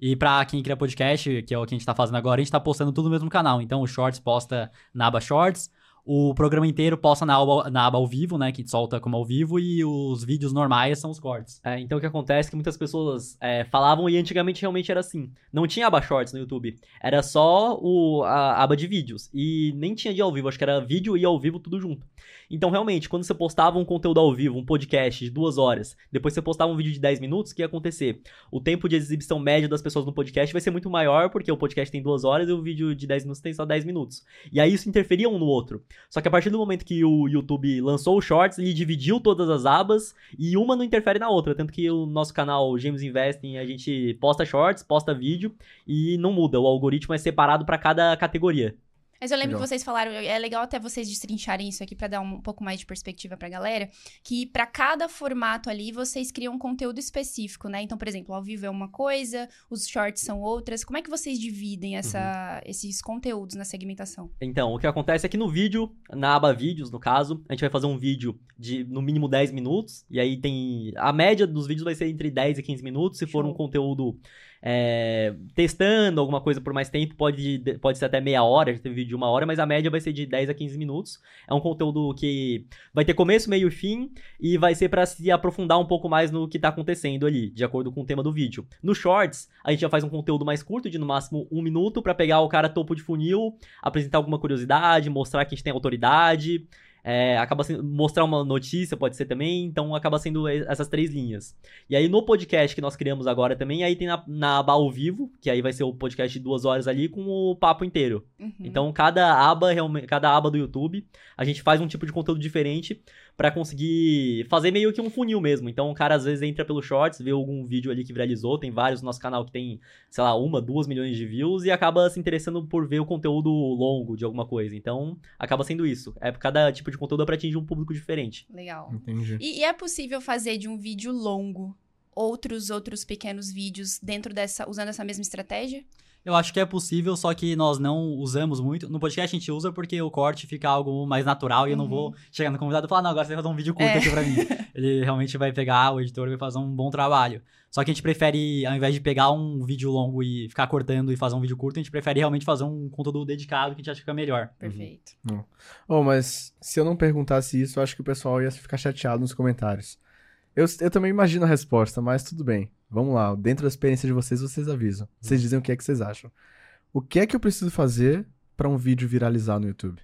E pra quem cria podcast, que é o que a gente tá fazendo agora, a gente tá postando tudo no mesmo canal. Então o Shorts posta na aba Shorts, o programa inteiro posta na aba, na aba ao vivo, né? Que solta como ao vivo, e os vídeos normais são os cortes. É, então o que acontece é que muitas pessoas é, falavam e antigamente realmente era assim. Não tinha aba shorts no YouTube. Era só o, a aba de vídeos. E nem tinha de ao vivo, acho que era vídeo e ao vivo tudo junto. Então, realmente, quando você postava um conteúdo ao vivo, um podcast de duas horas, depois você postava um vídeo de 10 minutos, o que ia acontecer? O tempo de exibição médio das pessoas no podcast vai ser muito maior, porque o podcast tem duas horas e o vídeo de 10 minutos tem só 10 minutos. E aí isso interferia um no outro. Só que a partir do momento que o YouTube lançou o Shorts, ele dividiu todas as abas e uma não interfere na outra. Tanto que o nosso canal James Investing, a gente posta Shorts, posta vídeo e não muda. O algoritmo é separado para cada categoria. Mas eu lembro Legal. que vocês falaram, é legal até vocês destrincharem isso aqui pra dar um pouco mais de perspectiva pra galera, que pra cada formato ali vocês criam um conteúdo específico, né? Então, por exemplo, ao vivo é uma coisa, os shorts são outras. Como é que vocês dividem essa, esses conteúdos na segmentação? Então, o que acontece é que no vídeo, na aba vídeos, no caso, a gente vai fazer um vídeo de no mínimo 10 minutos. E aí tem. A média dos vídeos vai ser entre 10 e 15 minutos. Se for Show. um conteúdo é, testando alguma coisa por mais tempo, pode, pode ser até meia hora, já teve vídeo de uma hora, mas a média vai ser de 10 a 15 minutos. É um conteúdo que vai ter começo, meio e fim, e vai ser pra se aprofundar um pouco mais no que tá acontecendo ali, de acordo com o tema do vídeo. No Shorts, a gente já faz um conteúdo mais curto, de no máximo um minuto, pra pegar o cara topo de funil, apresentar alguma curiosidade, mostrar que a gente tem autoridade. É, acaba sendo mostrar uma notícia, pode ser também, então acaba sendo essas três linhas. E aí no podcast que nós criamos agora também, aí tem na, na aba ao vivo, que aí vai ser o podcast de duas horas ali com o papo inteiro. Uhum. Então, cada aba, realmente, cada aba do YouTube, a gente faz um tipo de conteúdo diferente pra conseguir fazer meio que um funil mesmo. Então, o cara às vezes entra pelo Shorts, vê algum vídeo ali que viralizou, tem vários no nosso canal que tem, sei lá, uma, duas milhões de views e acaba se interessando por ver o conteúdo longo de alguma coisa. Então, acaba sendo isso. É cada tipo de conteúdo é pra atingir um público diferente. Legal. Entendi. E, e é possível fazer de um vídeo longo outros outros pequenos vídeos dentro dessa usando essa mesma estratégia? Eu acho que é possível, só que nós não usamos muito. No podcast a gente usa porque o corte fica algo mais natural e eu não Uhum. vou chegar no convidado e falar, não, agora você vai fazer um vídeo curto É. aqui pra mim. *laughs* Ele realmente vai pegar, o editor vai fazer um bom trabalho. Só que a gente prefere, ao invés de pegar um vídeo longo e ficar cortando e fazer um vídeo curto, a gente prefere realmente fazer um conteúdo dedicado que a gente acha que fica melhor. Perfeito. Oh, mas se eu não perguntasse isso, eu acho que o pessoal ia ficar chateado nos comentários. Eu, eu também imagino a resposta, mas tudo bem. Vamos lá, dentro da experiência de vocês, vocês avisam. Vocês dizem o que é que vocês acham. O que é que eu preciso fazer pra um vídeo viralizar no YouTube?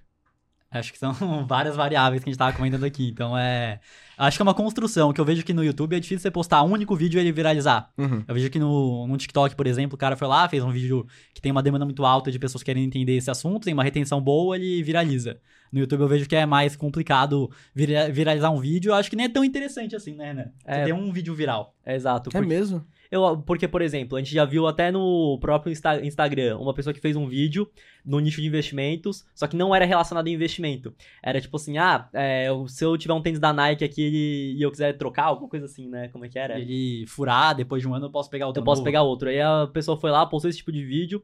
Acho que são *laughs* várias variáveis que a gente tava comentando aqui. Então é. Acho que é uma construção, que eu vejo que no YouTube é difícil você postar um único vídeo e ele viralizar. Uhum. Eu vejo que no, no TikTok, por exemplo, o cara foi lá, fez um vídeo que tem uma demanda muito alta de pessoas que querem entender esse assunto, tem uma retenção boa, ele viraliza. No YouTube eu vejo que é mais complicado vira- viralizar um vídeo. Eu acho que nem é tão interessante assim, né, Renan? Você É. tem um vídeo viral. É exato. É porque- mesmo? Eu, porque, por exemplo, a gente já viu até no próprio Insta- Instagram uma pessoa que fez um vídeo no nicho de investimentos, só que não era relacionado a investimento. Era tipo assim, ah, é, se eu tiver um tênis da Nike aqui e eu quiser trocar, alguma coisa assim, né? Como é que era? Ele furar, depois de um ano eu posso pegar outro Eu posso novo. pegar outro. Aí a pessoa foi lá, postou esse tipo de vídeo.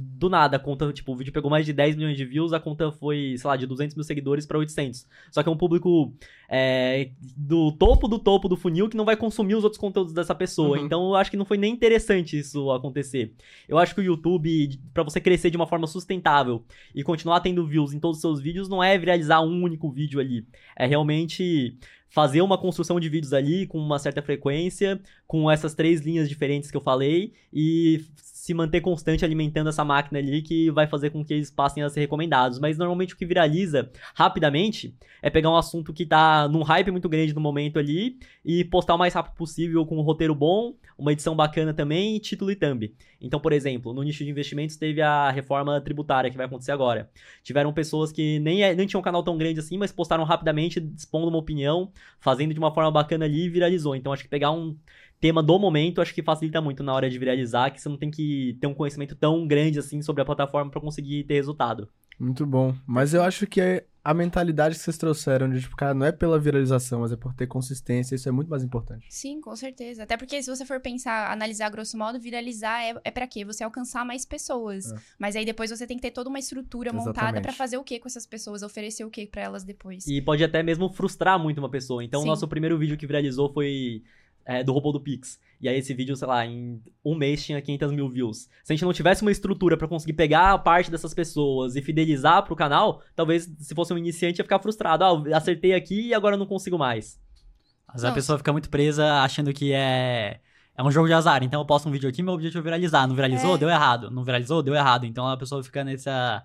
Do nada, a conta, tipo, o vídeo pegou mais de 10 milhões de views, a conta foi, sei lá, de 200 mil seguidores pra 800. Só que é um público é, do topo do topo do funil que não vai consumir os outros conteúdos dessa pessoa. Uhum. Então eu acho que não foi nem interessante isso acontecer. Eu acho que o YouTube, pra você crescer de uma forma sustentável e continuar tendo views em todos os seus vídeos, não é viralizar um único vídeo ali. É realmente fazer uma construção de vídeos ali com uma certa frequência, com essas três linhas diferentes que eu falei, e se manter constante alimentando essa máquina ali que vai fazer com que eles passem a ser recomendados. Mas normalmente o que viraliza rapidamente é pegar um assunto que tá num hype muito grande no momento ali e postar o mais rápido possível com um roteiro bom, uma edição bacana também título e thumb. Então, por exemplo, no nicho de investimentos teve a reforma tributária que vai acontecer agora. Tiveram pessoas que nem, é, nem tinham um canal tão grande assim, mas postaram rapidamente, expondo uma opinião, fazendo de uma forma bacana ali e viralizou. Então, acho que pegar um tema do momento, acho que facilita muito na hora de viralizar, que você não tem que ter um conhecimento tão grande assim sobre a plataforma para conseguir ter resultado. Muito bom. Mas eu acho que é a mentalidade que vocês trouxeram de, tipo, cara, não é pela viralização, mas é por ter consistência, isso é muito mais importante. Sim, com certeza. Até porque se você for pensar, analisar grosso modo, viralizar é, é para quê? Você alcançar mais pessoas. É. Mas aí depois você tem que ter toda uma estrutura montada Exatamente. para fazer o quê com essas pessoas, oferecer o quê para elas depois. E pode até mesmo frustrar muito uma pessoa. Então, o Sim. nosso primeiro vídeo que viralizou foi é, do robô do Pix. E aí, esse vídeo, sei lá, em um mês tinha 500 mil views. Se a gente não tivesse uma estrutura pra conseguir pegar a parte dessas pessoas e fidelizar pro canal, talvez se fosse um iniciante ia ficar frustrado. Ah, acertei aqui e agora eu não consigo mais. Às vezes a pessoa fica muito presa achando que é. É um jogo de azar. Então eu posto um vídeo aqui, meu objetivo é viralizar. Não viralizou? É. Deu errado. Não viralizou? Deu errado. Então a pessoa fica nessa.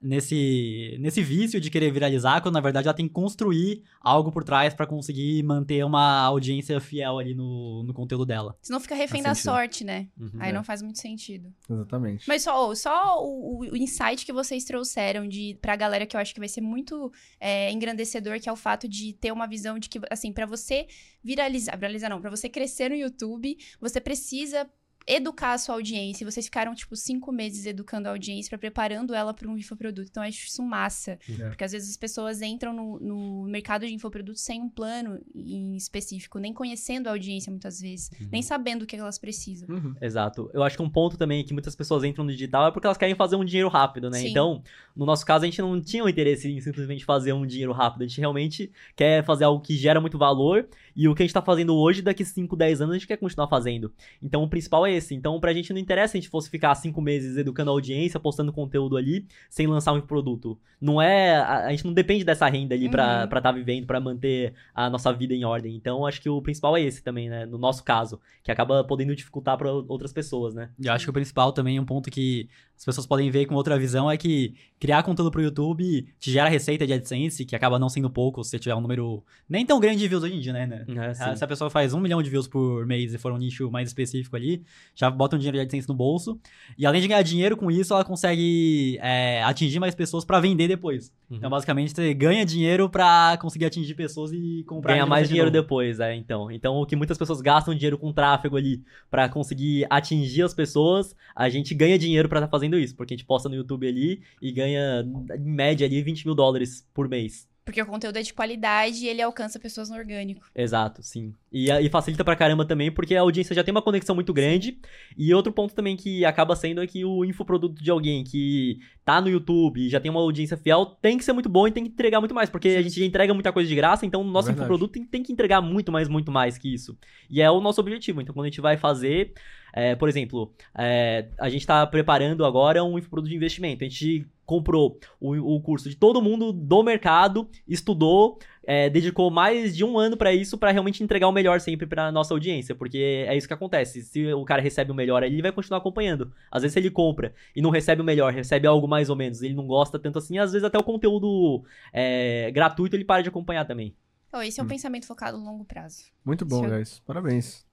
Nesse, nesse vício de querer viralizar, quando na verdade ela tem que construir algo por trás pra conseguir manter uma audiência fiel ali no, no conteúdo dela. Senão fica refém da Faz sentido. sorte, né? Uhum. Aí É. não faz muito sentido. Exatamente. Mas só, só o, o insight que vocês trouxeram de, pra galera que eu acho que vai ser muito é, engrandecedor, que é o fato de ter uma visão de que, assim, pra você viralizar, viralizar não, pra você crescer no YouTube, você precisa educar a sua audiência. E vocês ficaram, tipo, cinco meses educando a audiência, pra, preparando ela para um infoproduto. Então, eu acho isso massa. É. Porque às vezes as pessoas entram no, no mercado de infoprodutos sem um plano em específico, nem conhecendo a audiência muitas vezes, nem sabendo o que elas precisam. Uhum. Exato. Eu acho que um ponto também que muitas pessoas entram no digital é porque elas querem fazer um dinheiro rápido, né? Sim. Então, no nosso caso, a gente não tinha o interesse em simplesmente fazer um dinheiro rápido. A gente realmente quer fazer algo que gera muito valor. E o que a gente tá fazendo hoje, daqui 5, 10 anos, a gente quer continuar fazendo. Então, o principal é esse. Então, pra gente não interessa se a gente fosse ficar 5 meses educando a audiência, postando conteúdo ali, sem lançar um produto. Não é. A, a gente não depende dessa renda ali pra Uhum. estar tá vivendo, pra manter a nossa vida em ordem. Então, acho que o principal é esse também, né? No nosso caso, que acaba podendo dificultar pra outras pessoas, né? E eu acho que o principal também, um ponto que as pessoas podem ver com outra visão, é que criar conteúdo pro YouTube te gera receita de AdSense, que acaba não sendo pouco se você tiver um número nem tão grande de views hoje em dia, né? É, sim. Se a pessoa faz um milhão de views por mês e for um nicho mais específico ali, já bota um dinheiro de AdSense no bolso. E além de ganhar dinheiro com isso, ela consegue é, atingir mais pessoas pra vender depois. Uhum. Então, basicamente, você ganha dinheiro pra conseguir atingir pessoas e comprar Ganhar de mais dinheiro novo. depois, é, então. Então, o que muitas pessoas gastam dinheiro com tráfego ali pra conseguir atingir as pessoas, a gente ganha dinheiro pra estar fazendo isso, porque a gente posta no YouTube ali e ganha, em média, ali 20 mil dólares por mês. Porque o conteúdo é de qualidade e ele alcança pessoas no orgânico. Exato, sim. E, e facilita pra caramba também, porque a audiência já tem uma conexão muito grande. E outro ponto também que acaba sendo é que o infoproduto de alguém que tá no YouTube e já tem uma audiência fiel tem que ser muito bom e tem que entregar muito mais, porque a gente já entrega muita coisa de graça, então o nosso Verdade. infoproduto tem, tem que entregar muito mais, muito mais que isso. E é o nosso objetivo. Então, quando a gente vai fazer, é, por exemplo, é, a gente tá preparando agora um infoproduto de investimento. A gente comprou o, o curso de todo mundo do mercado, estudou, é, dedicou mais de um ano pra isso, pra realmente entregar o melhor sempre pra nossa audiência, porque é isso que acontece. Se o cara recebe o melhor ali, ele vai continuar acompanhando. Às vezes, se ele compra e não recebe o melhor, recebe algo mais ou menos, ele não gosta tanto assim, às vezes até o conteúdo é, gratuito ele para de acompanhar também. Então, esse é o pensamento focado no longo prazo. Muito bom, Show. guys. Parabéns.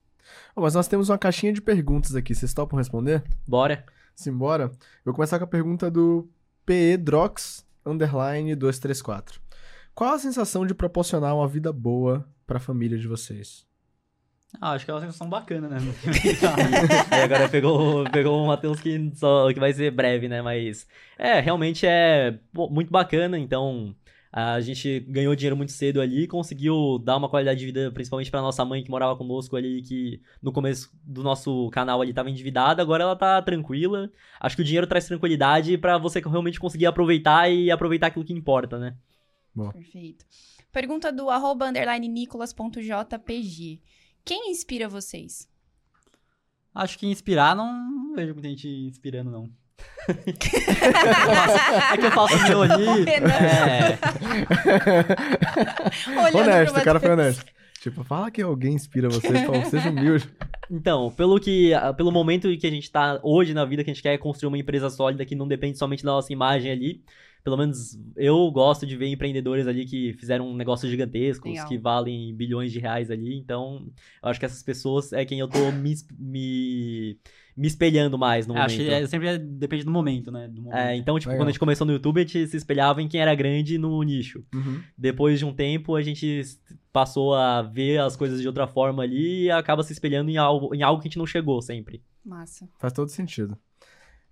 Ó, mas nós temos uma caixinha de perguntas aqui. Vocês topam responder? Bora? Simbora. Eu vou começar com a pergunta do pedrox underline 234. Qual a sensação de proporcionar uma vida boa pra família de vocês? Ah, acho que é uma sensação bacana, né? Aí *laughs* agora pegou, pegou o Matheus que, só, que vai ser breve, né? Mas é, realmente é muito bacana. Então, a gente ganhou dinheiro muito cedo ali, conseguiu dar uma qualidade de vida, principalmente pra nossa mãe que morava conosco ali, que no começo do nosso canal ali tava endividada, agora ela tá tranquila. Acho que o dinheiro traz tranquilidade pra você realmente conseguir aproveitar e aproveitar aquilo que importa, né? Perfeito. Pergunta do arroba underline nicolas.jpg. Quem inspira vocês? Acho que inspirar não, não vejo muita gente inspirando, não. *laughs* É que eu faço meu ali. É, honesto, o cara foi honesto. Tipo, fala que alguém inspira você, *laughs* pô, seja humilde. Então, pelo que. Pelo momento que a gente tá hoje na vida, que a gente quer construir uma empresa sólida que não depende somente da nossa imagem ali. Pelo menos eu gosto de ver empreendedores ali que fizeram negócios gigantescos, Legal. que valem bilhões de reais ali. Então, eu acho que essas pessoas é quem eu tô me, me, me espelhando mais no acho momento. que é- sempre é- depende do momento, né? Do momento. É, então, tipo, Legal. quando a gente começou no YouTube, a gente se espelhava em quem era grande no nicho. Uhum. Depois de um tempo, a gente passou a ver as coisas de outra forma ali e acaba se espelhando em algo, em algo que a gente não chegou sempre. Massa. Faz todo sentido.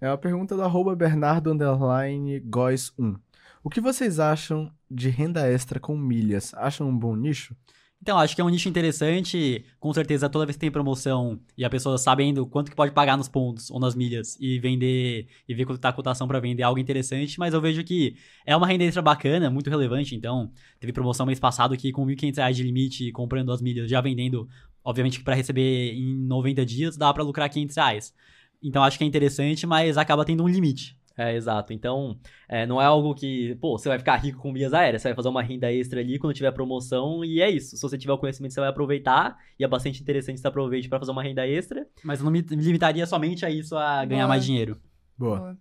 É uma pergunta do arroba Bernardo underline Góis 1. O que vocês acham de renda extra com milhas? Acham um bom nicho? Então, acho que é um nicho interessante. Com certeza, toda vez que tem promoção e a pessoa sabendo quanto que pode pagar nos pontos ou nas milhas e vender e ver quanto tá a cotação para vender é algo interessante, mas eu vejo que é uma renda extra bacana, muito relevante. Então, teve promoção mês passado que com 1.500 reais de limite, comprando as milhas, já vendendo, obviamente para receber em 90 dias, dá para lucrar 500 reais. Então, acho que é interessante, mas acaba tendo um limite. É, exato. Então, é, não é algo que, pô, você vai ficar rico com milhas aéreas, você vai fazer uma renda extra ali quando tiver promoção, e é isso. Se você tiver o conhecimento, você vai aproveitar, e é bastante interessante você aproveite para fazer uma renda extra. Mas eu não me me limitaria somente a isso, a ganhar Boa. mais dinheiro. Boa. Boa.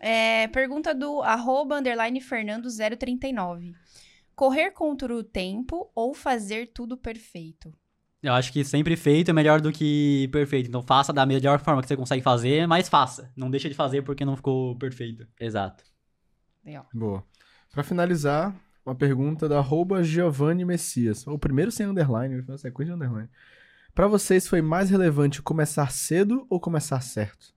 É, pergunta do arroba underline Fernando 039. Correr contra o tempo ou fazer tudo perfeito? Eu acho que sempre feito é melhor do que perfeito. Então faça da melhor forma que você consegue fazer, mas faça. Não deixa de fazer porque não ficou perfeito. Exato. Legal. Boa. Pra finalizar, uma pergunta do arroba Giovanni Messias. O primeiro sem underline, foi uma sequência de underline. Pra vocês foi mais relevante começar cedo ou começar certo?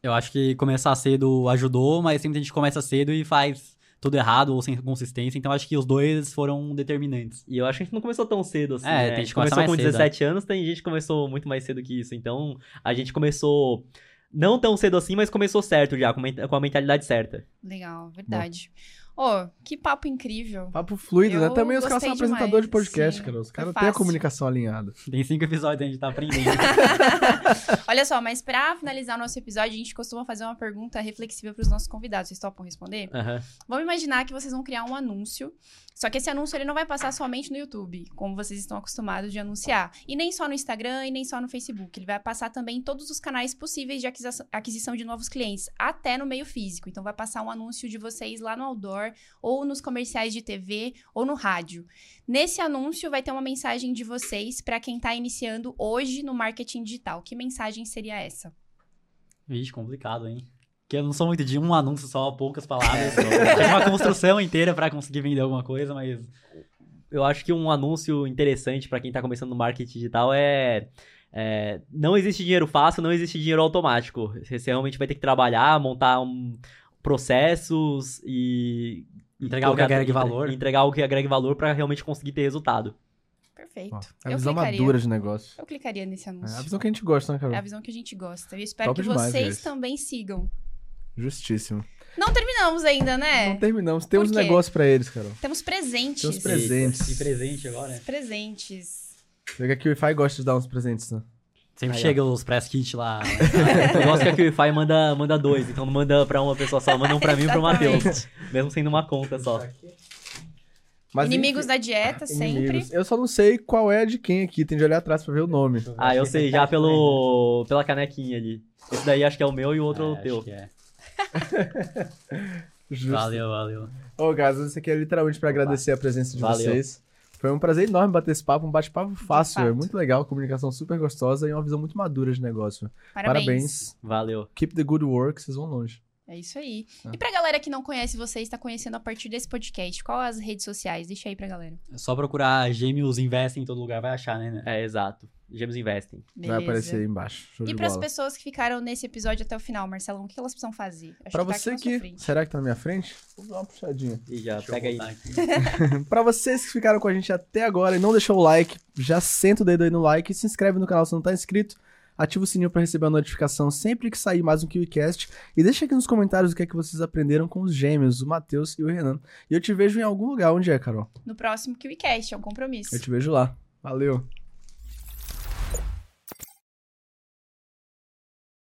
Eu acho que começar cedo ajudou, mas sempre a gente começa cedo e faz tudo errado ou sem consistência. Então acho que os dois foram determinantes. E eu acho que a gente não começou tão cedo assim. É, né? tem A gente começou com cedo, 17 anos, tem gente que começou muito mais cedo que isso. Então, a gente começou não tão cedo assim, mas começou certo já, com a mentalidade certa. Legal, verdade. Ô, que papo incrível. Papo fluido, né? Eu Também os caras são apresentadores de podcast, sim. cara. Os caras têm a comunicação alinhada. Tem cinco episódios, a gente tá aprendendo. *laughs* Olha só, mas pra finalizar o nosso episódio, a gente costuma fazer uma pergunta reflexiva pros nossos convidados. Vocês topam responder? Vamos imaginar que vocês vão criar um anúncio. Só que esse anúncio ele não vai passar somente no YouTube, como vocês estão acostumados de anunciar. E nem só no Instagram e nem só no Facebook. Ele vai passar também em todos os canais possíveis de aquisição, aquisição de novos clientes, até no meio físico. Então vai passar um anúncio de vocês lá no outdoor, ou nos comerciais de TV, ou no rádio. Nesse anúncio vai ter uma mensagem de vocês para quem está iniciando hoje no marketing digital. Que mensagem seria essa? Vixe, complicado, hein? Porque eu não sou muito de um anúncio só, poucas palavras. *laughs* Tem uma construção inteira pra conseguir vender alguma coisa, mas Eu acho que um anúncio interessante pra quem tá começando no marketing digital é, é, Não existe dinheiro fácil, não existe dinheiro automático. Você realmente vai ter que trabalhar, montar um, processos e. e Entregar algo que atrás- valor. Entregar algo que agregue valor pra realmente conseguir ter resultado. Perfeito. Ó, a eu visão clicaria. madura de negócio. Eu clicaria nesse É anúncio. a visão que a gente gosta, né, É a Carol? visão que a gente gosta. Eu espero Top que demais, vocês também sigam. Justíssimo. Não terminamos ainda, né? Não terminamos. Temos um negócio pra eles, Carol. Temos presentes. Temos presentes. E presente agora, né? Presentes. Vê que o Wi-Fi gosta de dar uns presentes, né? Sempre Aí, ó. chega os press kit lá. *laughs* Eu gosto que a QIFI manda, manda dois, então não manda pra uma pessoa só, manda um pra mim e pro. Matheus. Mesmo sendo uma conta só. Mas, Inimigos enfim, da dieta, sempre. inimigos. Eu só não sei qual é de quem aqui. Tem de olhar atrás pra ver o nome. Ah, eu sei, já pelo pela canequinha ali. Esse daí acho que é o meu e o outro é, o acho teu. que é. *laughs* Justo. Valeu, valeu. Ô, Gás, isso aqui é literalmente pra agradecer a presença de Valeu. vocês. Foi um prazer enorme bater esse papo, um bate-papo fácil, é muito legal, comunicação super gostosa e uma visão muito madura de negócio. Parabéns. Parabéns. Valeu. Keep the good work, vocês vão longe. É isso aí. Ah. E pra galera que não conhece vocês, está conhecendo a partir desse podcast, qual as redes sociais? Deixa aí pra galera. É só procurar Gêmeos Investem em todo lugar, vai achar, né? É, exato. Gêmeos Investem. Beleza. Vai aparecer aí embaixo. Show E para as bola. pessoas que ficaram nesse episódio até o final, Marcelão, o que elas precisam fazer? Acho Pra que tá você sua que. Será que tá na minha frente? Vou dar uma puxadinha. E já Deixa pega aí. *laughs* Pra vocês que ficaram com a gente até agora e não deixou o like, já senta o dedo aí no like e se inscreve no canal se não tá inscrito. Ativa o sininho pra receber a notificação sempre que sair mais um KiwiCast. E deixa aqui nos comentários o que é que vocês aprenderam com os gêmeos, o Matheus e o Renan. E eu te vejo em algum lugar. Onde é, Carol? No próximo KiwiCast, é um compromisso. Eu te vejo lá. Valeu!